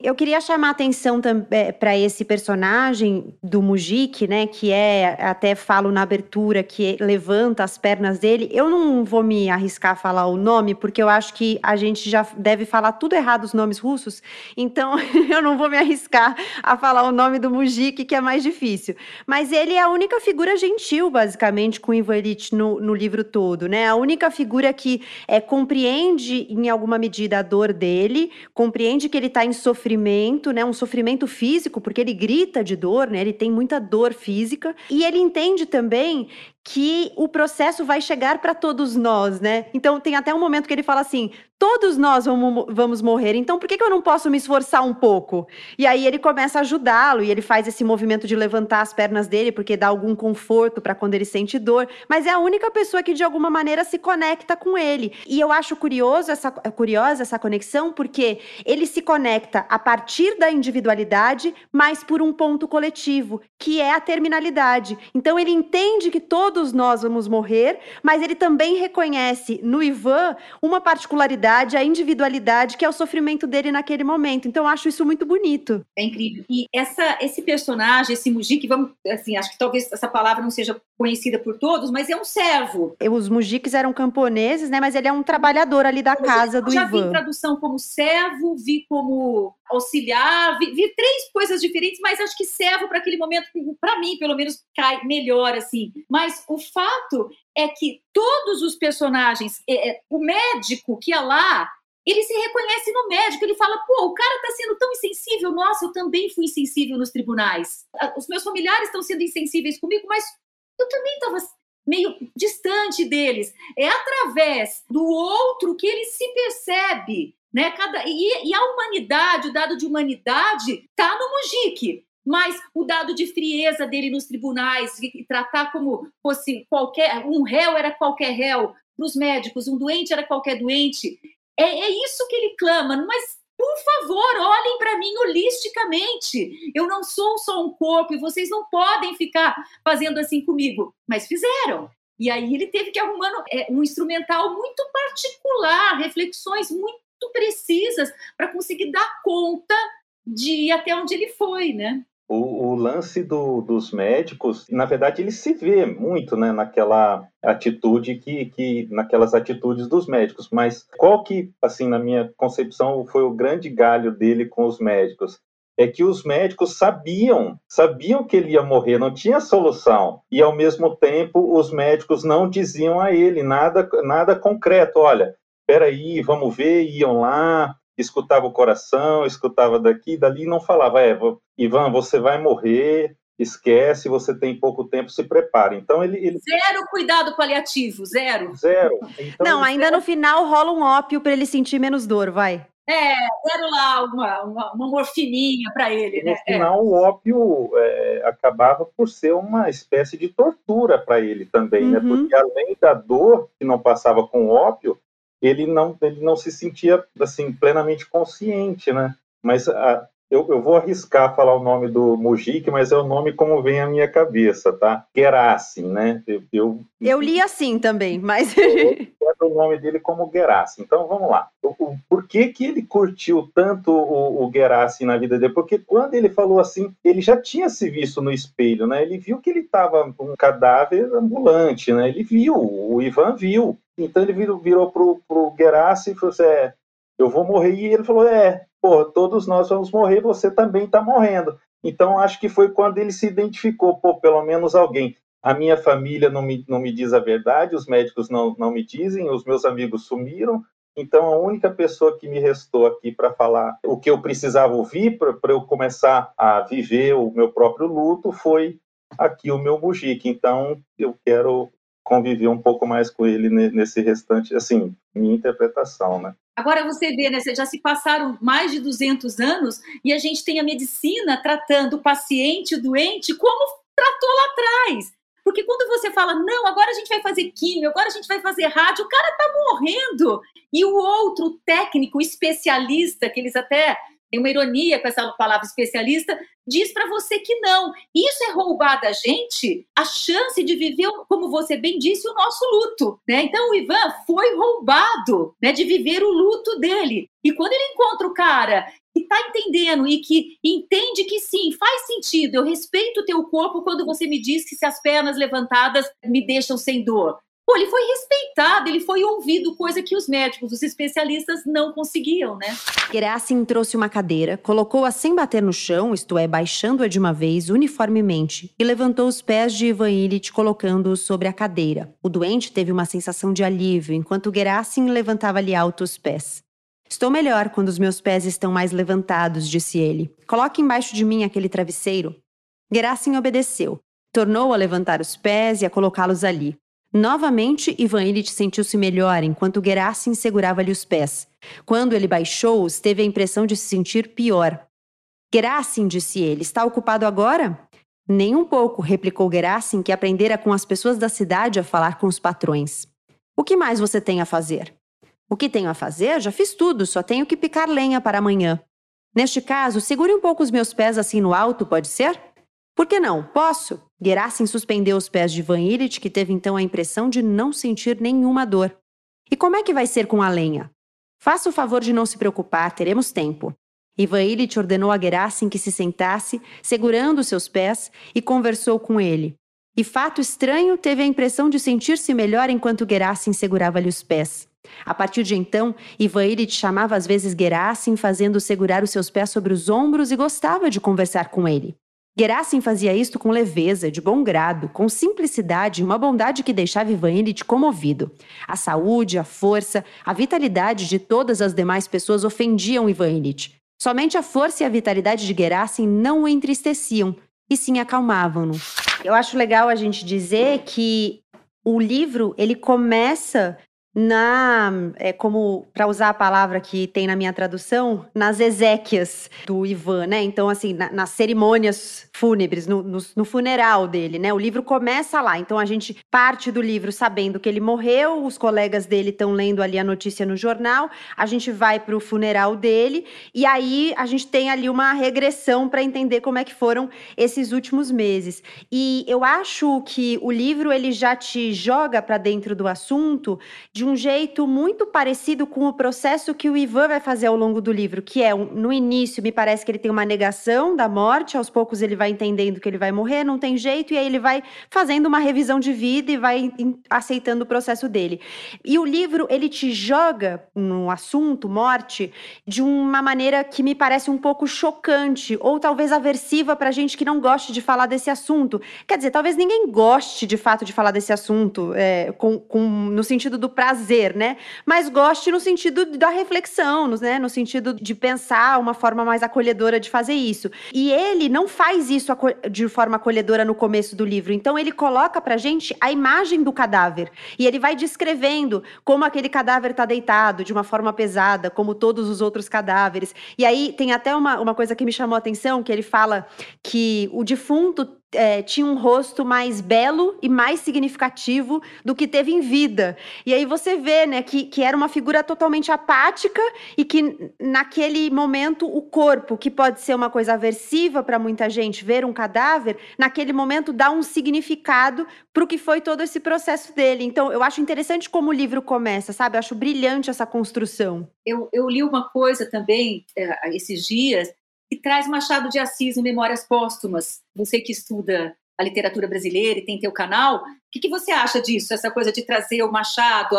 Eu queria chamar a atenção é, para esse personagem do Mujik, né, que é, até falo na abertura, que levanta as pernas dele. Eu não vou me arriscar a falar o nome, porque eu acho que a gente já deve falar tudo errado os nomes russos, então eu não vou me arriscar a falar o nome do Mujik, que é mais difícil. Mas ele é a única figura gentil, basicamente, com Ivan Illich no, no livro todo, né? A única figura que é, compreende, em alguma medida, a dor dele, compreende que ele está em sofrimento, né? Um sofrimento físico, porque ele grita de dor, né? Ele tem muita dor física. E ele entende também que o processo vai chegar para todos nós, né? Então tem até um momento que ele fala assim: todos nós vamos, vamos morrer, então por que, que eu não posso me esforçar um pouco? E aí ele começa a ajudá-lo e ele faz esse movimento de levantar as pernas dele porque dá algum conforto para quando ele sente dor, mas é a única pessoa que de alguma maneira se conecta com ele. E eu acho curioso essa, curiosa essa conexão porque ele se conecta a partir da individualidade, mas por um ponto coletivo, que é a terminalidade. Então ele entende que todos nós vamos morrer, mas ele também reconhece no Ivan uma particularidade a individualidade, que é o sofrimento dele naquele momento. Então, eu acho isso muito bonito. É incrível. E essa, esse personagem, esse Mujik, vamos, assim, acho que talvez essa palavra não seja conhecida por todos, mas é um servo. Os Mujiks eram camponeses, né? Mas ele é um trabalhador ali da casa do já Ivan. Já vi tradução como servo, vi como auxiliar, vi, vi três coisas diferentes, mas acho que servo para aquele momento, para mim, pelo menos, cai melhor, assim. Mas o fato é que todos os personagens, é, é, o médico que é lá, ele se reconhece no médico, ele fala, pô, o cara está sendo tão insensível, nossa, eu também fui insensível nos tribunais. Os meus familiares estão sendo insensíveis comigo, mas eu também estava meio distante deles. É através do outro que ele se percebe, né? Cada, e, e a humanidade, o dado de humanidade, está no Mujik. Mas o dado de frieza dele nos tribunais, e tratar como fosse qualquer. Um réu era qualquer réu, para os médicos, um doente era qualquer doente. É, é isso que ele clama, mas por favor, olhem para mim holisticamente. Eu não sou só um corpo e vocês não podem ficar fazendo assim comigo. Mas fizeram. E aí ele teve que arrumar é, um instrumental muito particular, reflexões muito precisas para conseguir dar conta de ir até onde ele foi, né? O, o, lance do, dos médicos, na verdade, ele se vê muito né, naquela atitude que, que naquelas atitudes dos médicos. Mas qual que, assim, na minha concepção, foi o grande galho dele com os médicos? É que os médicos sabiam, sabiam que ele ia morrer, não tinha solução. E ao mesmo tempo, os médicos não diziam a ele nada, nada concreto. Olha, peraí, vamos ver, iam lá, escutava o coração, escutava daqui, dali, e não falava, é, Ivan, você vai morrer, esquece, você tem pouco tempo, se prepare. Então ele, ele... zero cuidado paliativo, zero. Zero. Então, não, ainda zero... no final rola um ópio para ele sentir menos dor, vai. É, deram lá uma, uma, uma morfininha para ele, né? No final, é. o ópio é, acabava por ser uma espécie de tortura para ele também, né? uhum. né? Porque além da dor que não passava com o ópio, ele não, ele não se sentia assim plenamente consciente, né? Mas a, eu, eu, vou arriscar falar o nome do Mujik, mas é o nome como vem à minha cabeça, tá? Gerassim, né? Eu, eu, eu li assim também, mas... o nome dele como Gerassim. Então, vamos lá. O, o, por que que ele curtiu tanto o, o Gerassim na vida dele? Porque quando ele falou assim, ele já tinha se visto no espelho, né? Ele viu que ele estava um cadáver ambulante, né? Ele viu, o Ivan viu. Então ele virou, virou pro, pro Gerassim e falou assim, é, eu vou morrer. E ele falou, é, pô, todos nós vamos morrer, você também está morrendo. Então, acho que foi quando ele se identificou, pô, pelo menos alguém. A minha família não me, não me diz a verdade, os médicos não, não me dizem, os meus amigos sumiram, então a única pessoa que me restou aqui para falar o que eu precisava ouvir para eu começar a viver o meu próprio luto foi aqui o meu Mujique. Então eu quero conviver um pouco mais com ele nesse restante, assim, minha interpretação, né? Agora você vê, né, já se passaram mais de 200 anos e a gente tem a medicina tratando o paciente, o doente, como tratou lá atrás. Porque quando você fala, não, agora a gente vai fazer químio, agora a gente vai fazer rádio, o cara tá morrendo. E o outro técnico, especialista, que eles até tem uma ironia com essa palavra especialista, diz para você que não. Isso é roubar da gente a chance de viver, como você bem disse, o nosso luto. Né? Então o Ivan foi roubado né, de viver o luto dele. E quando ele encontra o cara que está entendendo e que entende que sim, faz sentido, eu respeito o teu corpo quando você me diz que se as pernas levantadas me deixam sem dor. Pô, ele foi respeitado, ele foi ouvido, coisa que os médicos, os especialistas não conseguiam, né? Gerassim trouxe uma cadeira, colocou-a sem bater no chão, isto é, baixando-a de uma vez uniformemente, e levantou os pés de Ivan Illich, colocando-os sobre a cadeira. O doente teve uma sensação de alívio, enquanto Gerassim levantava-lhe alto os pés. Estou melhor quando os meus pés estão mais levantados, disse ele. Coloque embaixo de mim aquele travesseiro. Gerassim obedeceu. Tornou a levantar os pés e a colocá-los ali. Novamente, Ivan Illich sentiu-se melhor enquanto Gerassim segurava-lhe os pés. Quando ele baixou-os, teve a impressão de se sentir pior. Gerassim, disse ele, está ocupado agora? Nem um pouco, replicou Gerassim, que aprendera com as pessoas da cidade a falar com os patrões. O que mais você tem a fazer? O que tenho a fazer? Já fiz tudo, só tenho que picar lenha para amanhã. Neste caso, segure um pouco os meus pés assim no alto, pode ser? Por que não? Posso. Gerassim suspendeu os pés de Van Illich, que teve então a impressão de não sentir nenhuma dor. E como é que vai ser com a lenha? Faça o favor de não se preocupar, teremos tempo. Ivan Illich ordenou a Gerassim que se sentasse, segurando seus pés, e conversou com ele. E fato estranho, teve a impressão de sentir-se melhor enquanto Gerassim segurava-lhe os pés. A partir de então, Ivan Illich chamava às vezes Gerassim, fazendo segurar os seus pés sobre os ombros e gostava de conversar com ele. Gerassim fazia isto com leveza, de bom grado, com simplicidade e uma bondade que deixava Ivan Illich comovido. A saúde, a força, a vitalidade de todas as demais pessoas ofendiam Ivan Illich. Somente a força e a vitalidade de Gerassim não o entristeciam, e sim acalmavam-no. Eu acho legal a gente dizer que o livro ele começa na é como para usar a palavra que tem na minha tradução nas exéquias do Ivan, né? Então assim na, nas cerimônias fúnebres, no, no, no, funeral dele, né? O livro começa lá. Então a gente parte do livro sabendo que ele morreu, os colegas dele estão lendo ali a notícia no jornal. A gente vai para o funeral dele e aí a gente tem ali uma regressão para entender como é que foram esses últimos meses. E eu acho que o livro ele já te joga para dentro do assunto de um jeito muito parecido com o processo que o Ivan vai fazer ao longo do livro, que é no início me parece que ele tem uma negação da morte, aos poucos ele vai entendendo que ele vai morrer, não tem jeito, e aí ele vai fazendo uma revisão de vida e vai aceitando o processo dele. E o livro ele te joga no assunto morte de uma maneira que me parece um pouco chocante ou talvez aversiva para gente que não goste de falar desse assunto. Quer dizer, talvez ninguém goste de fato de falar desse assunto, é, com, com, no sentido do prazer prazer, né? Mas goste no sentido da reflexão, né? No sentido de pensar uma forma mais acolhedora de fazer isso. E ele não faz isso de forma acolhedora no começo do livro. Então ele coloca pra gente a imagem do cadáver e ele vai descrevendo como aquele cadáver tá deitado de uma forma pesada, como todos os outros cadáveres. E aí tem até uma, uma coisa que me chamou a atenção, que ele fala que o defunto é, tinha um rosto mais belo e mais significativo do que teve em vida. E aí você vê, né, que, que era uma figura totalmente apática e que naquele momento o corpo, que pode ser uma coisa aversiva para muita gente, ver um cadáver, naquele momento dá um significado para o que foi todo esse processo dele. Então, eu acho interessante como o livro começa, sabe? Eu acho brilhante essa construção. Eu, eu li uma coisa também é, esses dias e traz Machado de Assis no Memórias Póstumas. Você que estuda a literatura brasileira e tem teu canal, o que, que você acha disso? Essa coisa de trazer o Machado,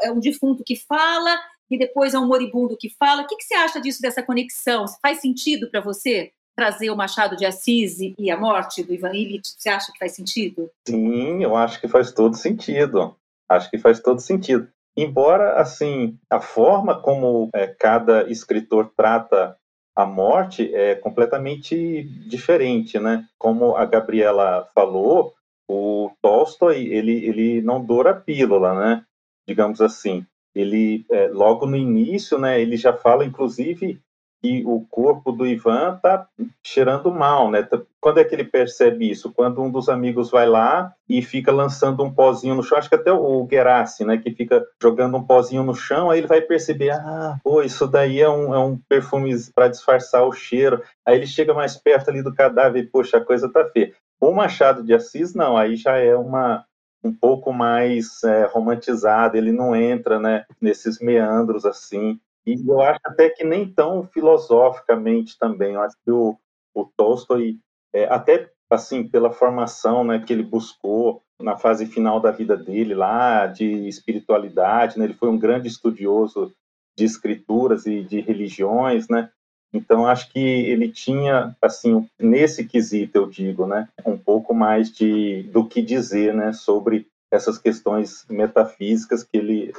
é um defunto que fala e depois é um moribundo que fala. O que, que você acha disso, dessa conexão? Faz sentido para você trazer o Machado de Assis e a morte do Ivan Illich? Você acha que faz sentido? Sim, eu acho que faz todo sentido. Acho que faz todo sentido. Embora, assim, a forma como é, cada escritor trata a morte é completamente diferente, né? Como a Gabriela falou, o Tolstói ele ele não doura a pílula, né? Digamos assim, ele é, logo no início, né? Ele já fala, inclusive, que o corpo do Ivan tá cheirando mal, né? Tá, quando é que ele percebe isso? Quando um dos amigos vai lá e fica lançando um pozinho no chão, acho que até o Gerassi, né, que fica jogando um pozinho no chão, aí ele vai perceber, ah, pô, isso daí é um, é um perfume para disfarçar o cheiro. Aí ele chega mais perto ali do cadáver e, poxa, a coisa tá feia. O Machado de Assis, não, aí já é uma um pouco mais é, romantizado, ele não entra, né, nesses meandros assim e eu acho até que nem tão filosoficamente também. Eu acho que o, o Tolstói, é, até assim, pela formação né, que ele buscou na fase final da vida dele lá, de espiritualidade, né, ele foi um grande estudioso de escrituras e de religiões, né? Então acho que ele tinha assim nesse quesito eu digo, né, um pouco mais de do que dizer, né, sobre essas questões metafísicas que ele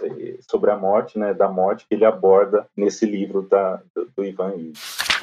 sobre a morte, né, da morte que ele aborda nesse livro da, do, Ivan.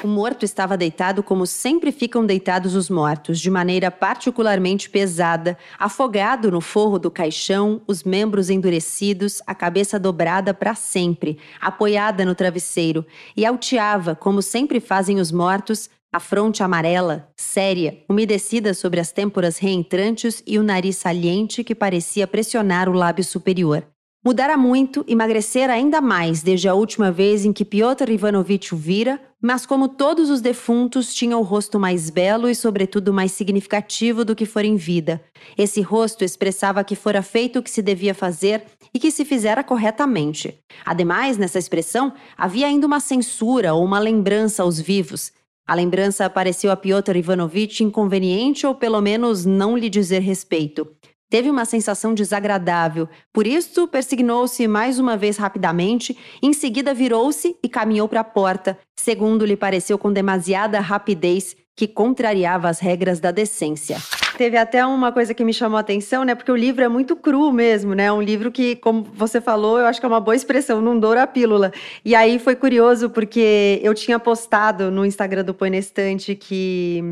O morto estava deitado como sempre ficam deitados os mortos, de maneira particularmente pesada, afogado no forro do caixão, os membros endurecidos, a cabeça dobrada para sempre, apoiada no travesseiro, e alteava, como sempre fazem os mortos, a fronte amarela, séria, umedecida sobre as têmporas reentrantes e o nariz saliente que parecia pressionar o lábio superior. Mudara muito, emagrecera ainda mais desde a última vez em que Piotr Ivanovitch o vira, mas como todos os defuntos, tinha o rosto mais belo e, sobretudo, mais significativo do que fora em vida. Esse rosto expressava que fora feito o que se devia fazer e que se fizera corretamente. Ademais, nessa expressão, havia ainda uma censura ou uma lembrança aos vivos, a lembrança pareceu a Piotr Ivanovitch inconveniente ou pelo menos não lhe dizer respeito. Teve uma sensação desagradável, por isso persignou-se mais uma vez rapidamente, em seguida virou-se e caminhou para a porta, segundo lhe pareceu com demasiada rapidez que contrariava as regras da decência. Teve até uma coisa que me chamou a atenção, né? Porque o livro é muito cru mesmo, né? Um livro que, como você falou, eu acho que é uma boa expressão, não doura a pílula. E aí foi curioso porque eu tinha postado no Instagram do Põe na Estante que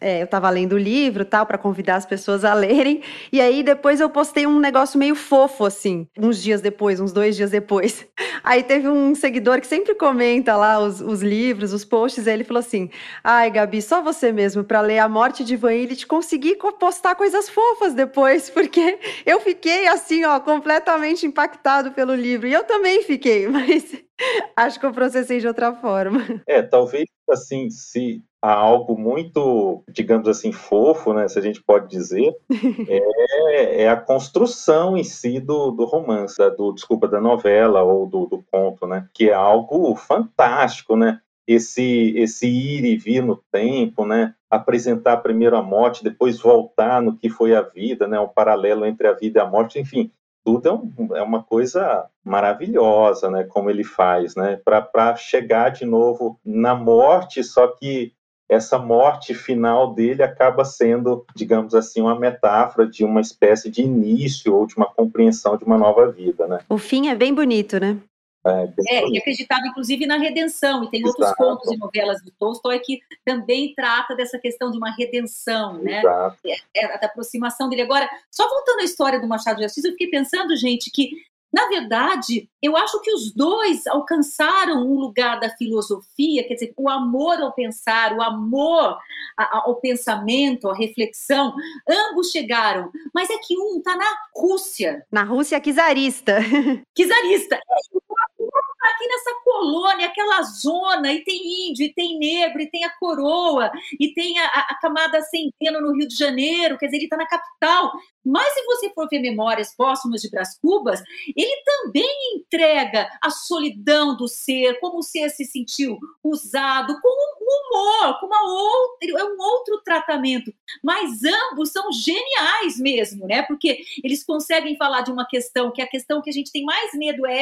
é, eu estava lendo o livro tal para convidar as pessoas a lerem. E aí depois eu postei um negócio meio fofo assim uns dias depois uns dois dias depois. Aí teve um seguidor que sempre comenta lá os, os livros os posts e ele falou assim ai Gabi só você mesmo para ler a morte de Van te conseguir postar coisas fofas depois porque eu fiquei assim ó completamente impactado pelo livro. E eu também fiquei mas acho que eu processei de outra forma. É talvez assim se a algo muito, digamos assim, fofo, né, se a gente pode dizer, é, é a construção em si do, do romance, da, do, desculpa, da novela ou do, do conto, né, que é algo fantástico, né, esse, esse ir e vir no tempo, né, apresentar primeiro a morte, depois voltar no que foi a vida, né, um paralelo entre a vida e a morte, enfim, tudo é, um, é uma coisa maravilhosa, né, como ele faz, né, para chegar de novo na morte, só que essa morte final dele acaba sendo, digamos assim, uma metáfora de uma espécie de início ou de uma compreensão de uma nova vida, né? O fim é bem bonito, né? É, é, e acreditava inclusive na redenção, e tem Exato. outros contos e novelas do Tolstói que também trata dessa questão de uma redenção, né? É, é, da aproximação dele. Agora, só voltando à história do Machado de Assis, eu fiquei pensando, gente, que na verdade, eu acho que os dois alcançaram um lugar da filosofia, quer dizer, o amor ao pensar, o amor ao pensamento, à reflexão, ambos chegaram. Mas é que um está na Rússia. Na Rússia czarista. Czarista. Tá aqui nessa colônia, aquela zona, e tem índio, e tem negro, e tem a coroa, e tem a, a camada centeno no Rio de Janeiro, quer dizer, ele está na capital. Mas se você for ver Memórias Póstumas de Brás Cubas, ele também entrega a solidão do ser, como o ser se sentiu usado, com um humor, com uma outra, é um outro tratamento. Mas ambos são geniais mesmo, né? Porque eles conseguem falar de uma questão que é a questão que a gente tem mais medo é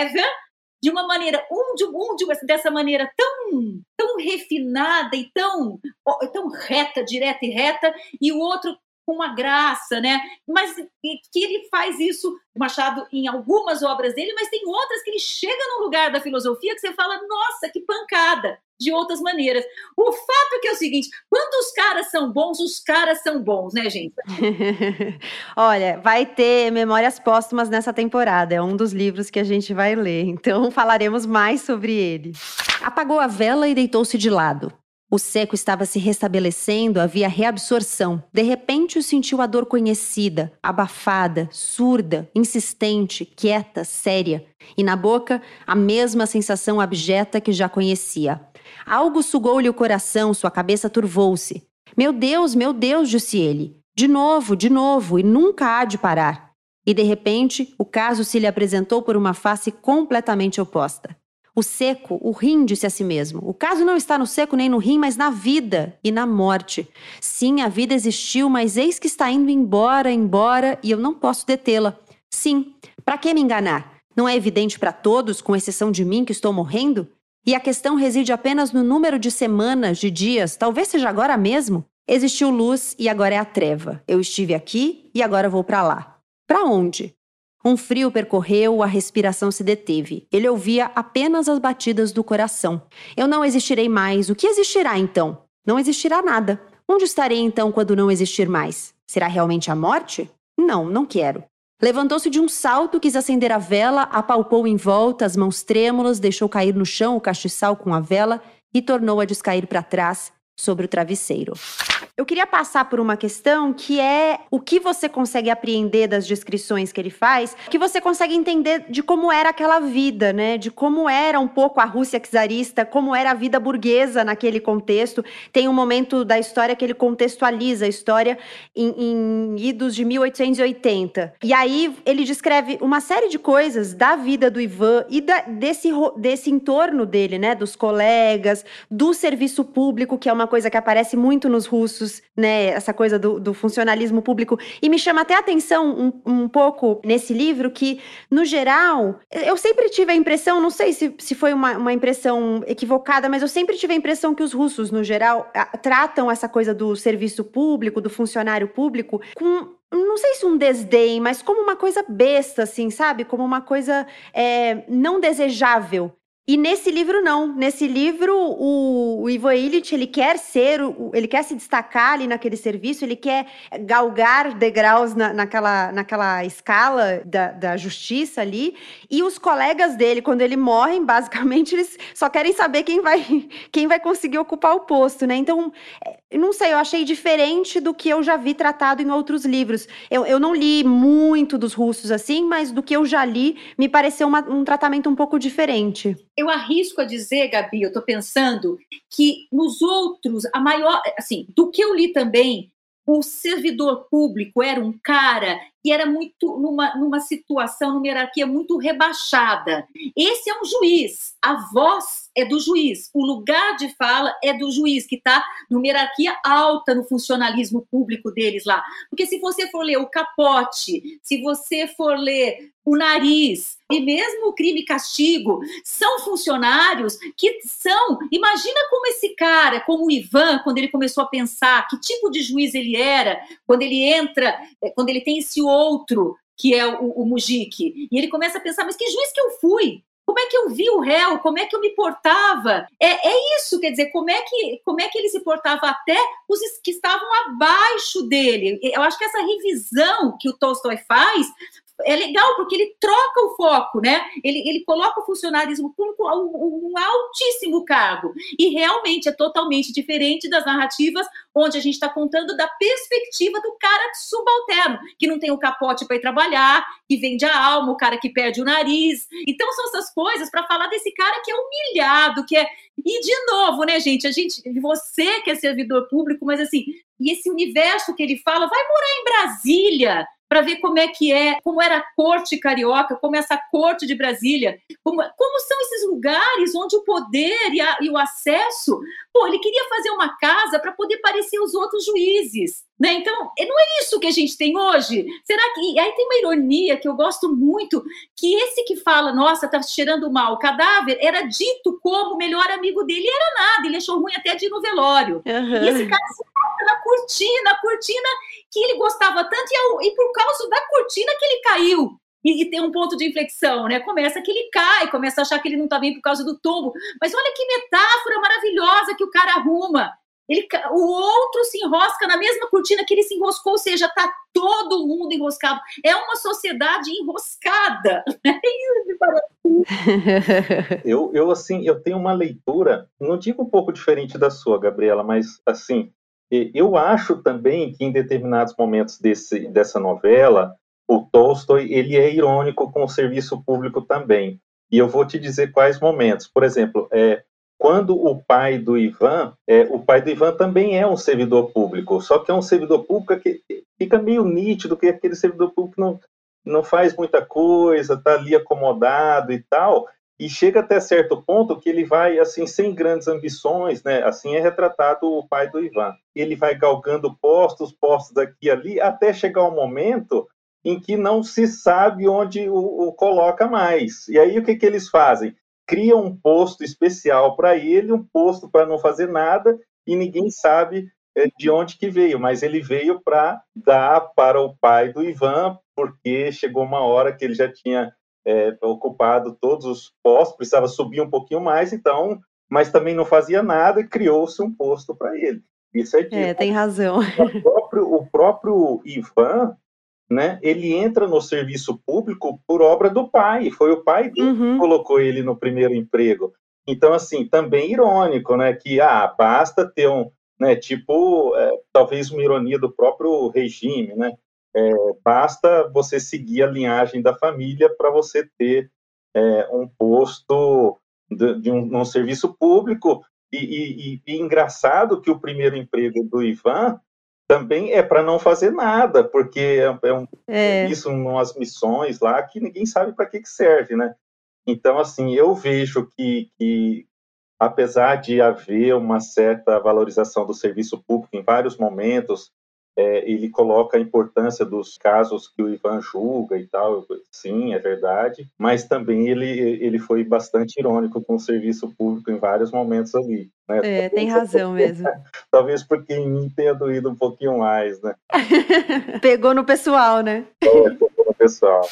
de uma maneira, um, de, um de, dessa maneira tão, tão refinada e tão, tão reta, direta e reta, e o outro com uma graça, né? Mas que ele faz isso, Machado, em algumas obras dele, mas tem outras que ele chega no lugar da filosofia que você fala, nossa, que pancada! De outras maneiras. O fato é que é o seguinte: quando os caras são bons, os caras são bons, né, gente? Olha, vai ter Memórias Póstumas nessa temporada, é um dos livros que a gente vai ler, então falaremos mais sobre ele. Apagou a vela e deitou-se de lado. O seco estava se restabelecendo, havia reabsorção. De repente, sentiu a dor conhecida, abafada, surda, insistente, quieta, séria. E na boca, a mesma sensação abjeta que já conhecia. Algo sugou-lhe o coração, sua cabeça turvou-se. Meu Deus, meu Deus, disse ele. De novo, de novo, e nunca há de parar. E de repente, o caso se lhe apresentou por uma face completamente oposta. O seco, o rim disse a si mesmo. O caso não está no seco nem no rim, mas na vida e na morte. Sim, a vida existiu, mas eis que está indo embora, embora, e eu não posso detê-la. Sim, para que me enganar? Não é evidente para todos, com exceção de mim que estou morrendo? E a questão reside apenas no número de semanas, de dias, talvez seja agora mesmo. Existiu luz e agora é a treva. Eu estive aqui e agora vou para lá. Para onde? Um frio percorreu, a respiração se deteve. Ele ouvia apenas as batidas do coração. Eu não existirei mais. O que existirá então? Não existirá nada. Onde estarei então quando não existir mais? Será realmente a morte? Não, não quero. Levantou-se de um salto, quis acender a vela, apalpou em volta, as mãos trêmulas, deixou cair no chão o castiçal com a vela e tornou a descair para trás sobre o travesseiro. Eu queria passar por uma questão que é o que você consegue apreender das descrições que ele faz, que você consegue entender de como era aquela vida, né? De como era um pouco a Rússia czarista, como era a vida burguesa naquele contexto. Tem um momento da história que ele contextualiza a história em, em idos de 1880. E aí ele descreve uma série de coisas da vida do Ivan e da, desse, desse entorno dele, né? Dos colegas, do serviço público, que é uma coisa que aparece muito nos russos né? Essa coisa do, do funcionalismo público. E me chama até a atenção um, um, pouco nesse livro que, no geral, eu sempre tive a impressão, não sei se, se foi uma, uma impressão equivocada, mas eu sempre tive a impressão que os russos, no geral, tratam essa coisa do serviço público, do funcionário público, com não sei se um desdém, mas como uma coisa besta, assim, sabe? Como uma coisa é, não desejável. E nesse livro não, nesse livro o, o Ivo Illich, ele quer ser, o, ele quer se destacar ali naquele serviço, ele quer galgar degraus na, naquela, naquela escala da, da justiça ali, e os colegas dele, quando ele morre, basicamente eles só querem saber quem vai, quem vai conseguir ocupar o posto, né? Então, é, não sei, eu achei diferente do que eu já vi tratado em outros livros. Eu, eu não li muito dos russos assim, mas do que eu já li, me pareceu uma, um tratamento um pouco diferente eu arrisco a dizer, Gabi, eu estou pensando que nos outros, a maior, assim, do que eu li também, o servidor público era um cara que era muito numa, numa situação, numa hierarquia muito rebaixada. Esse é um juiz, a voz é do juiz, o lugar de fala é do juiz, que está numa hierarquia alta no funcionalismo público deles lá. Porque se você for ler o capote, se você for ler o nariz e mesmo o crime e castigo são funcionários que são. Imagina como esse cara, como o Ivan, quando ele começou a pensar que tipo de juiz ele era, quando ele entra, eh, quando ele tem esse outro que é o, o Mujik, e ele começa a pensar, mas que juiz que eu fui? Como é que eu vi o réu? Como é que eu me portava? É, é isso, quer dizer, como é, que, como é que ele se portava até os que estavam abaixo dele? Eu acho que essa revisão que o Tolstói faz é legal porque ele troca o foco, né? Ele, ele coloca o funcionarismo a um, um altíssimo cargo. E realmente é totalmente diferente das narrativas onde a gente está contando da perspectiva do cara subalterno, que não tem o capote para ir trabalhar, que vende a alma, o cara que perde o nariz. Então são essas coisas para falar desse cara que é humilhado, que é. E de novo, né, gente? A gente, você que é servidor público, mas assim, e esse universo que ele fala, vai morar em Brasília para ver como é que é, como era a corte carioca, como é essa corte de Brasília, como, como são esses lugares onde o poder e, a, e o acesso. Pô, ele queria fazer uma casa para poder parecer os outros juízes. Né? Então, não é isso que a gente tem hoje? Será que. E aí tem uma ironia que eu gosto muito: que esse que fala, nossa, tá cheirando mal o cadáver, era dito como o melhor amigo dele, era nada, ele achou ruim até de ir no velório. Uhum. E esse cara se na cortina, a cortina que ele gostava tanto, e, e por causa da cortina que ele caiu. E, e, tem um ponto de inflexão, né? Começa que ele cai, começa a achar que ele não está bem por causa do tombo. Mas olha que metáfora maravilhosa que o cara arruma. Ele, o outro se enrosca na mesma cortina que ele se enroscou, ou seja, está todo mundo enroscado. É uma sociedade enroscada. eu, eu, assim, eu tenho uma leitura, não digo um pouco diferente da sua, Gabriela, mas, assim, eu acho também que em determinados momentos desse, dessa novela, o Tolstói ele é irônico com o serviço público também. E eu vou te dizer quais momentos. Por exemplo, é, quando o pai do Ivan, é, o pai do Ivan também é um servidor público, só que é um servidor público que fica meio nítido que aquele servidor público não, não faz muita coisa, está ali acomodado e tal, e chega até certo ponto que ele vai assim sem grandes ambições, né? Assim é retratado o pai do Ivan. Ele vai galgando postos, postos aqui e ali, até chegar um momento em que não se sabe onde o, o coloca mais. E aí o que, que eles fazem? Criam um posto especial para ele, um posto para não fazer nada, e ninguém sabe é, de onde que veio, mas ele veio para dar para o pai do Ivan, porque chegou uma hora que ele já tinha é, ocupado todos os postos, precisava subir um pouquinho mais, então, mas também não fazia nada e criou-se um posto para ele. Isso é, é, tem razão. O próprio, o próprio Ivan, né, ele entra no serviço público por obra do pai, foi o pai que uhum. colocou ele no primeiro emprego. Então, assim, também irônico, né, que, ah, basta ter um, né, tipo, é, talvez uma ironia do próprio regime, né, é, basta você seguir a linhagem da família para você ter é, um posto de, de um, um, serviço público. E, e, e, engraçado que o primeiro emprego do Ivan também é para não fazer nada, porque é, é, um, é. isso umas missões lá que ninguém sabe para que, que serve, né? Então, assim, eu vejo que, que, apesar de haver uma certa valorização do serviço público em vários momentos, é, ele coloca a importância dos casos que o Ivan julga e tal, sim, é verdade, mas também ele, ele foi bastante irônico com o serviço público em vários momentos ali. Né? É, tem razão mesmo. Talvez porque em mim tenha doído um pouquinho mais, né? pegou no pessoal, né? É, pegou no pessoal.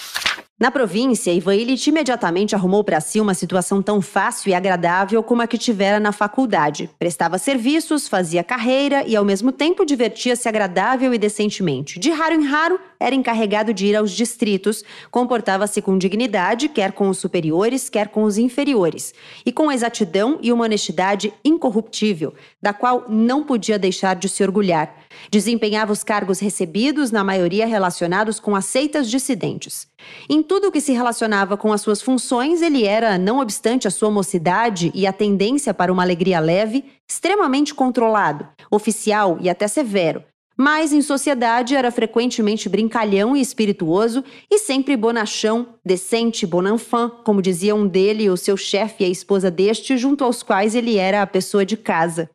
Na província, Ivan Illich imediatamente arrumou para si uma situação tão fácil e agradável como a que tivera na faculdade. Prestava serviços, fazia carreira e, ao mesmo tempo, divertia-se agradável e decentemente. De raro em raro, era encarregado de ir aos distritos, comportava-se com dignidade, quer com os superiores, quer com os inferiores, e com exatidão e uma honestidade incorruptível, da qual não podia deixar de se orgulhar. Desempenhava os cargos recebidos, na maioria relacionados com aceitas dissidentes. Em tudo o que se relacionava com as suas funções, ele era, não obstante a sua mocidade e a tendência para uma alegria leve, extremamente controlado, oficial e até severo, Mas em sociedade era frequentemente brincalhão e espirituoso e sempre bonachão, decente, bonenfant, como dizia um dele, o seu chefe e a esposa deste, junto aos quais ele era a pessoa de casa.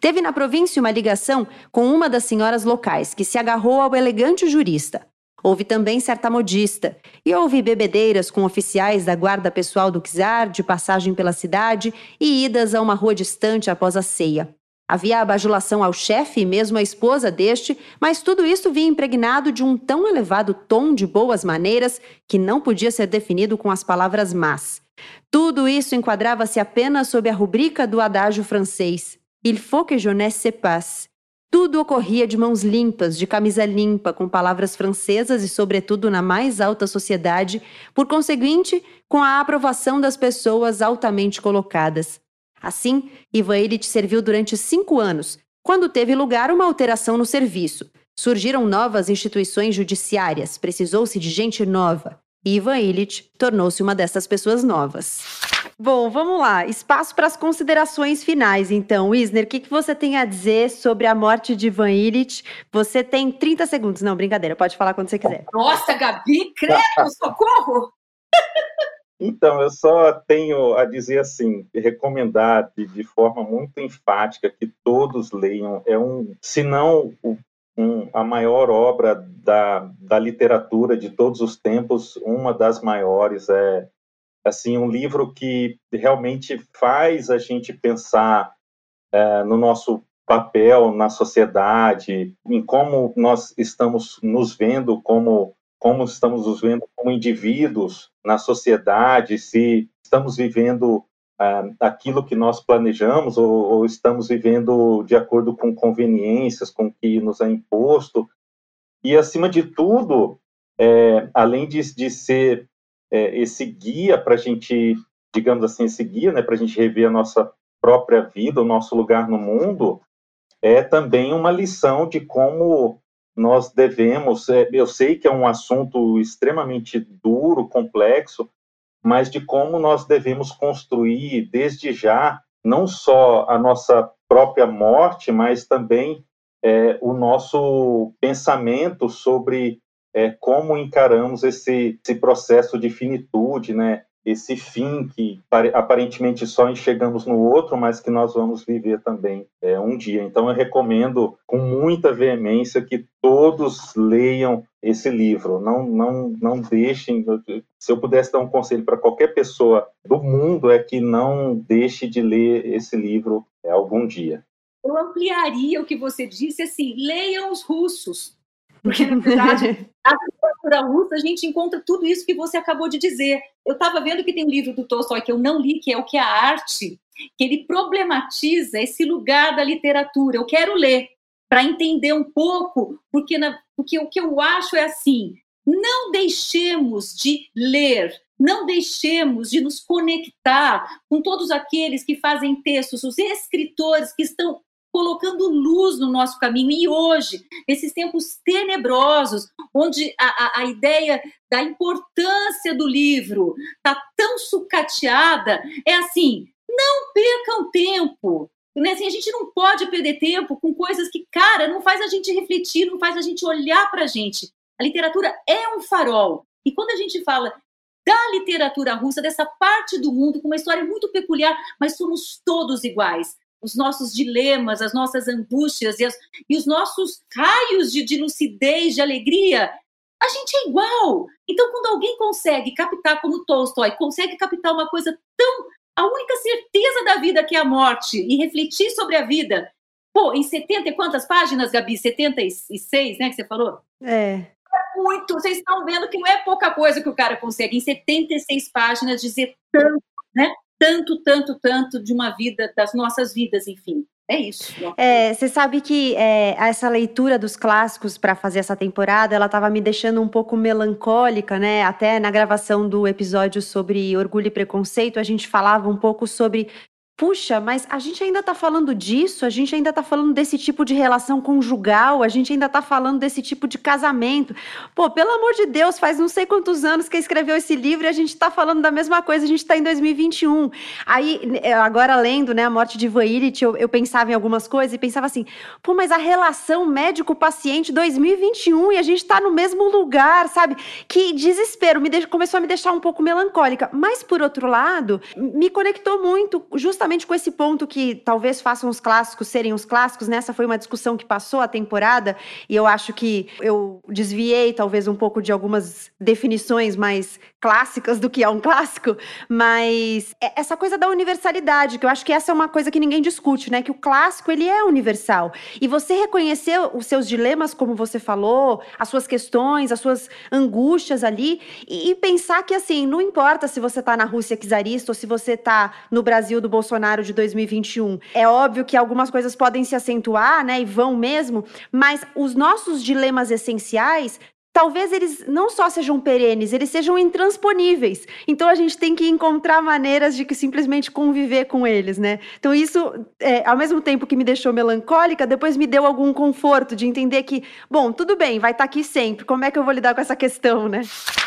Teve na província uma ligação com uma das senhoras locais, que se agarrou ao elegante jurista. Houve também certa modista, e houve bebedeiras com oficiais da guarda pessoal do czar, de passagem pela cidade e idas a uma rua distante após a ceia. Havia a bajulação ao chefe e mesmo à esposa deste, mas tudo isso vinha impregnado de um tão elevado tom de boas maneiras que não podia ser definido com as palavras más. Tudo isso enquadrava-se apenas sob a rubrica do adágio francês. Il faut que jeunesse se passe. Tudo ocorria de mãos limpas, de camisa limpa, com palavras francesas e, sobretudo, na mais alta sociedade, por conseguinte, com a aprovação das pessoas altamente colocadas. Assim, Ivan Illich serviu durante cinco anos, quando teve lugar uma alteração no serviço. Surgiram novas instituições judiciárias, precisou-se de gente nova. Ivan Illich tornou-se uma dessas pessoas novas. Bom, vamos lá. Espaço para as considerações finais, então. Isner, o que, que você tem a dizer sobre a morte de Ivan Illich? Você tem 30 segundos. Não, brincadeira, pode falar quando você quiser. Nossa, Gabi, credo, socorro! Então, eu só tenho a dizer assim, recomendar de, de forma muito enfática que todos leiam. É um, se não um, a maior obra da, da literatura de todos os tempos, uma das maiores. É assim um livro que realmente faz a gente pensar é, no nosso papel na sociedade, em como nós estamos nos vendo como como estamos nos vendo como indivíduos na sociedade, se estamos vivendo aquilo que nós planejamos ou, ou, estamos vivendo de acordo com conveniências, com o que nos é imposto. E, acima de tudo, é, além de, de ser é, esse guia para a gente, digamos assim, esse guia né, para a gente rever a nossa própria vida, o nosso lugar no mundo, é também uma lição de como nós devemos. É, eu sei que é um assunto extremamente duro, complexo, mas de como nós devemos construir desde já não só a nossa própria morte, mas também é, o nosso pensamento sobre é, como encaramos esse, esse processo de finitude, né? Esse fim que aparentemente só enxergamos no outro, mas que nós vamos viver também é, um dia. Então eu recomendo com muita veemência que todos leiam esse livro. Não, não, não deixem. Se eu pudesse dar um conselho para qualquer pessoa do mundo é que não deixe de ler esse livro é, algum dia. Eu ampliaria o que você disse assim: leiam os russos. Porque, na verdade, a literatura russa, a gente encontra tudo isso que você acabou de dizer. Eu estava vendo que tem um livro do Tolstói que eu não li, que é O que é a Arte, que ele problematiza esse lugar da literatura. Eu quero ler para entender um pouco, porque, na, porque o que eu acho é assim: não deixemos de ler, não deixemos de nos conectar com todos aqueles que fazem textos, os escritores que estão colocando luz no nosso caminho. E hoje, nesses tempos tenebrosos, onde a, a, a ideia da importância do livro está tão sucateada, é assim: não percam tempo. Né? Assim, a gente não pode perder tempo com coisas que, cara, não faz a gente refletir, não faz a gente olhar para a gente. A literatura é um farol. E quando a gente fala da literatura russa, dessa parte do mundo com uma história muito peculiar, mas somos todos iguais os nossos dilemas, as nossas angústias e, as, e os nossos raios de, de lucidez, de alegria, a gente é igual. Então, quando alguém consegue captar, como Tolstói, consegue captar uma coisa tão. a única certeza da vida que é a morte e refletir sobre a vida. Pô, em 70 e quantas páginas, Gabi? 76, né, que você falou? É. É muito. Vocês estão vendo que não é pouca coisa que o cara consegue, em 76 páginas, dizer tanto, né? Tanto, tanto, tanto de uma vida, das nossas vidas, enfim. É isso. É, você sabe que é, essa leitura dos clássicos para fazer essa temporada, ela estava me deixando um pouco melancólica, né? Até na gravação do episódio sobre orgulho e preconceito, a gente falava um pouco sobre puxa, mas a gente ainda está falando disso, a gente ainda está falando desse tipo de relação conjugal, a gente ainda está falando desse tipo de casamento. Pô, pelo amor de Deus, faz não sei quantos anos que escreveu esse livro e a gente está falando da mesma coisa, a gente está em 2021. Aí, é, agora lendo né, a morte de Ivan eu, eu pensava em algumas coisas e pensava assim, pô, mas a relação médico-paciente 2021 e a gente está no mesmo lugar, sabe? Que desespero, me começou a me deixar um pouco melancólica. Mas, por outro lado, me conectou muito, justamente justamente com esse ponto que talvez façam os clássicos serem os clássicos, nessa né? foi uma discussão que passou a temporada, e eu acho que eu desviei talvez um pouco de algumas definições mais clássicas do que é um clássico, mas é essa coisa da universalidade, que eu acho que essa é uma coisa que ninguém discute, né? Que o clássico ele é universal. E você reconhecer os seus dilemas, como você falou, as suas questões, as suas angústias ali, e, e pensar que assim, não importa se você está na Rússia czarista ou se você está no Brasil do Bolsonaro Bolsonaro de 2021. É óbvio que algumas coisas podem se acentuar, né, e vão mesmo, mas os nossos dilemas essenciais talvez eles não só sejam perenes, eles sejam intransponíveis. Então a gente tem que encontrar maneiras de que simplesmente conviver com eles, né? Então isso, é, ao mesmo tempo que me deixou melancólica, depois me deu algum conforto de entender que, bom, tudo bem, vai estar tá aqui sempre. Como é que eu vou lidar com essa questão, né?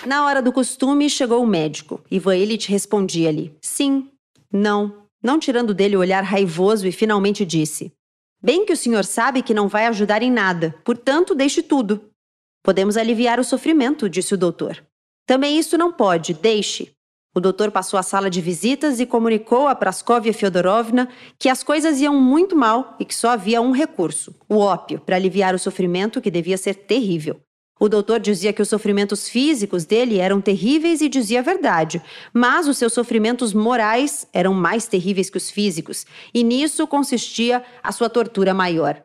Na hora do costume chegou o médico. Ivan Illich respondia-lhe: sim, não, não tirando dele o olhar raivoso, e finalmente disse: Bem que o senhor sabe que não vai ajudar em nada, portanto, deixe tudo. Podemos aliviar o sofrimento, disse o doutor. Também isso não pode, deixe. O doutor passou à sala de visitas e comunicou a Praskovia Fyodorovna que as coisas iam muito mal e que só havia um recurso, o ópio, para aliviar o sofrimento que devia ser terrível. O doutor dizia que os sofrimentos físicos dele eram terríveis e dizia a verdade, mas os seus sofrimentos morais eram mais terríveis que os físicos, e nisso consistia a sua tortura maior.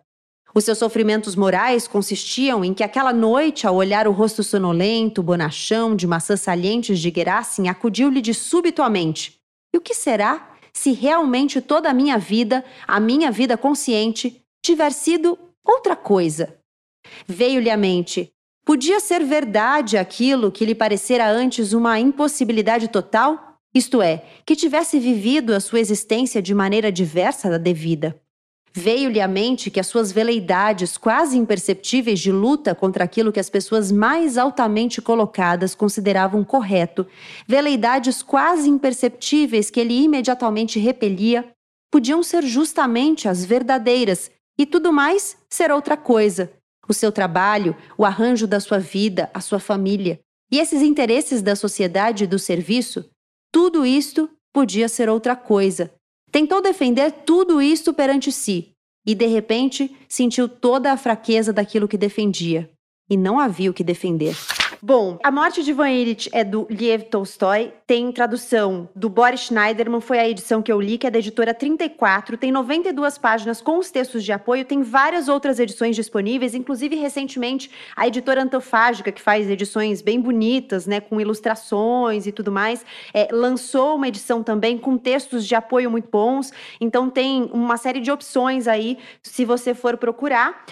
Os seus sofrimentos morais consistiam em que aquela noite, ao olhar o rosto sonolento, bonachão, de maçãs salientes de Gerassim, acudiu-lhe de súbito à mente. E o que será se realmente toda a minha vida, a minha vida consciente, tiver sido outra coisa? Veio-lhe à mente Podia ser verdade aquilo que lhe parecera antes uma impossibilidade total? Isto é, que tivesse vivido a sua existência de maneira diversa da devida. Veio-lhe à mente que as suas veleidades quase imperceptíveis de luta contra aquilo que as pessoas mais altamente colocadas consideravam correto, veleidades quase imperceptíveis que ele imediatamente repelia, podiam ser justamente as verdadeiras e tudo mais ser outra coisa, o seu trabalho, o arranjo da sua vida, a sua família. E esses interesses da sociedade e do serviço, tudo isto podia ser outra coisa. Tentou defender tudo isto perante si e, de repente, sentiu toda a fraqueza daquilo que defendia. E não havia o que defender. Bom, A Morte de Ivan Illich é do Liev Tolstói, tem tradução do Boris Schneiderman, foi a edição que eu li, que é da editora 34, tem 92 páginas com os textos de apoio, tem várias outras edições disponíveis, inclusive recentemente a editora Antofágica, que faz edições bem bonitas, né, com ilustrações e tudo mais, é, lançou uma edição também com textos de apoio muito bons, então tem uma série de opções aí, se você for procurar.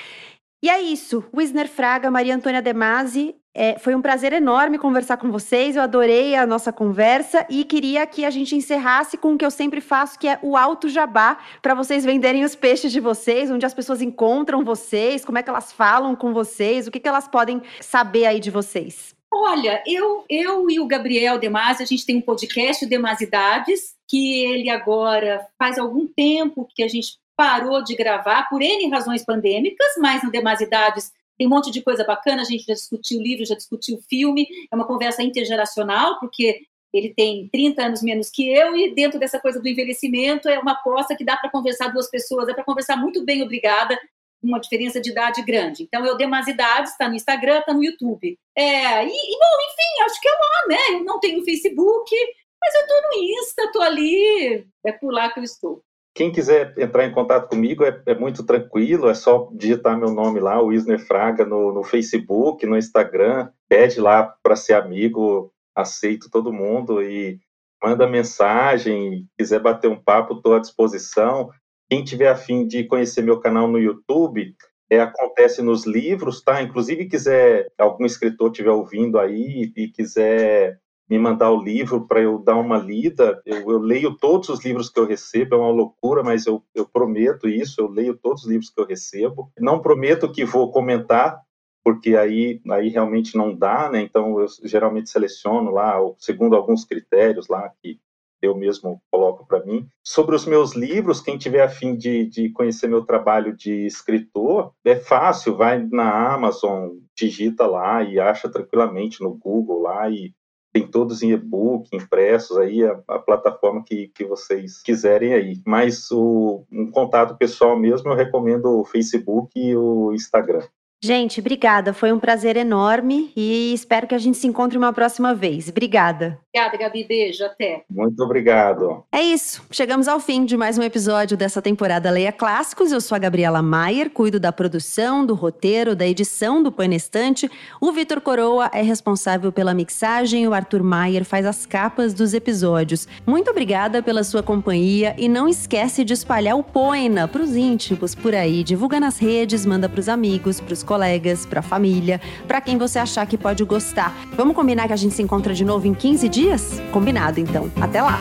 E é isso. Wisner Fraga, Maria Antônia Demasi, é, foi um prazer enorme conversar com vocês. Eu adorei a nossa conversa e queria que a gente encerrasse com o que eu sempre faço, que é o alto jabá, para vocês venderem os peixes de vocês, onde as pessoas encontram vocês, como é que elas falam com vocês, o que, que elas podem saber aí de vocês. Olha, eu, eu e o Gabriel Demasi, a gente tem um podcast, o Demasidades, que ele agora faz algum tempo que a gente parou de gravar por N razões pandêmicas, mas no Demasidades tem um monte de coisa bacana, a gente já discutiu o livro, já discutiu o filme, é uma conversa intergeracional, porque ele tem 30 anos menos que eu, e dentro dessa coisa do envelhecimento é uma aposta que dá para conversar duas pessoas, é para conversar muito bem, obrigada, uma diferença de idade grande. Então, eu Demasidades, está no Instagram, está no YouTube. É, e, e, bom, enfim, acho que é lá, né? Eu não tenho Facebook, mas eu estou no Insta, estou ali, é por lá que eu estou. Quem quiser entrar em contato comigo é, é muito tranquilo, é só digitar meu nome lá, o Isner Fraga, no, no Facebook, no Instagram, pede lá para ser amigo, aceito todo mundo e manda mensagem, quiser bater um papo, estou à disposição. Quem tiver afim de conhecer meu canal no YouTube, é, acontece nos livros, tá? Inclusive quiser algum escritor estiver ouvindo aí e quiser me mandar o livro para eu dar uma lida. Eu, eu, leio todos os livros que eu recebo, é uma loucura, mas eu, eu prometo isso, eu leio todos os livros que eu recebo. Não prometo que vou comentar, porque aí, aí realmente não dá, né? Então eu geralmente seleciono lá, segundo alguns critérios lá que eu mesmo coloco para mim. Sobre os meus livros, quem tiver afim de, de conhecer meu trabalho de escritor, é fácil, vai na Amazon, digita lá e acha tranquilamente no Google lá e tem todos em e-book, impressos, aí a, a, plataforma que, que vocês quiserem aí. Mas o, um contato pessoal mesmo, eu recomendo o Facebook e o Instagram. Gente, obrigada. Foi um prazer enorme e espero que a gente se encontre uma próxima vez. Obrigada. Obrigada, Gabi. Beijo. Até. Muito obrigado. É isso. Chegamos ao fim de mais um episódio dessa temporada Leia Clássicos. Eu sou a Gabriela Maier, cuido da produção, do roteiro, da edição do Põe Estante. O Vitor Coroa é responsável pela mixagem. O Arthur Maier faz as capas dos episódios. Muito obrigada pela sua companhia e não esquece de espalhar o Poina para os íntimos por aí. Divulga nas redes, manda para os amigos, para os colegas, para a família, para quem você achar que pode gostar. Vamos combinar que a gente se encontra de novo em 15 dias? Combinado, então. Até lá!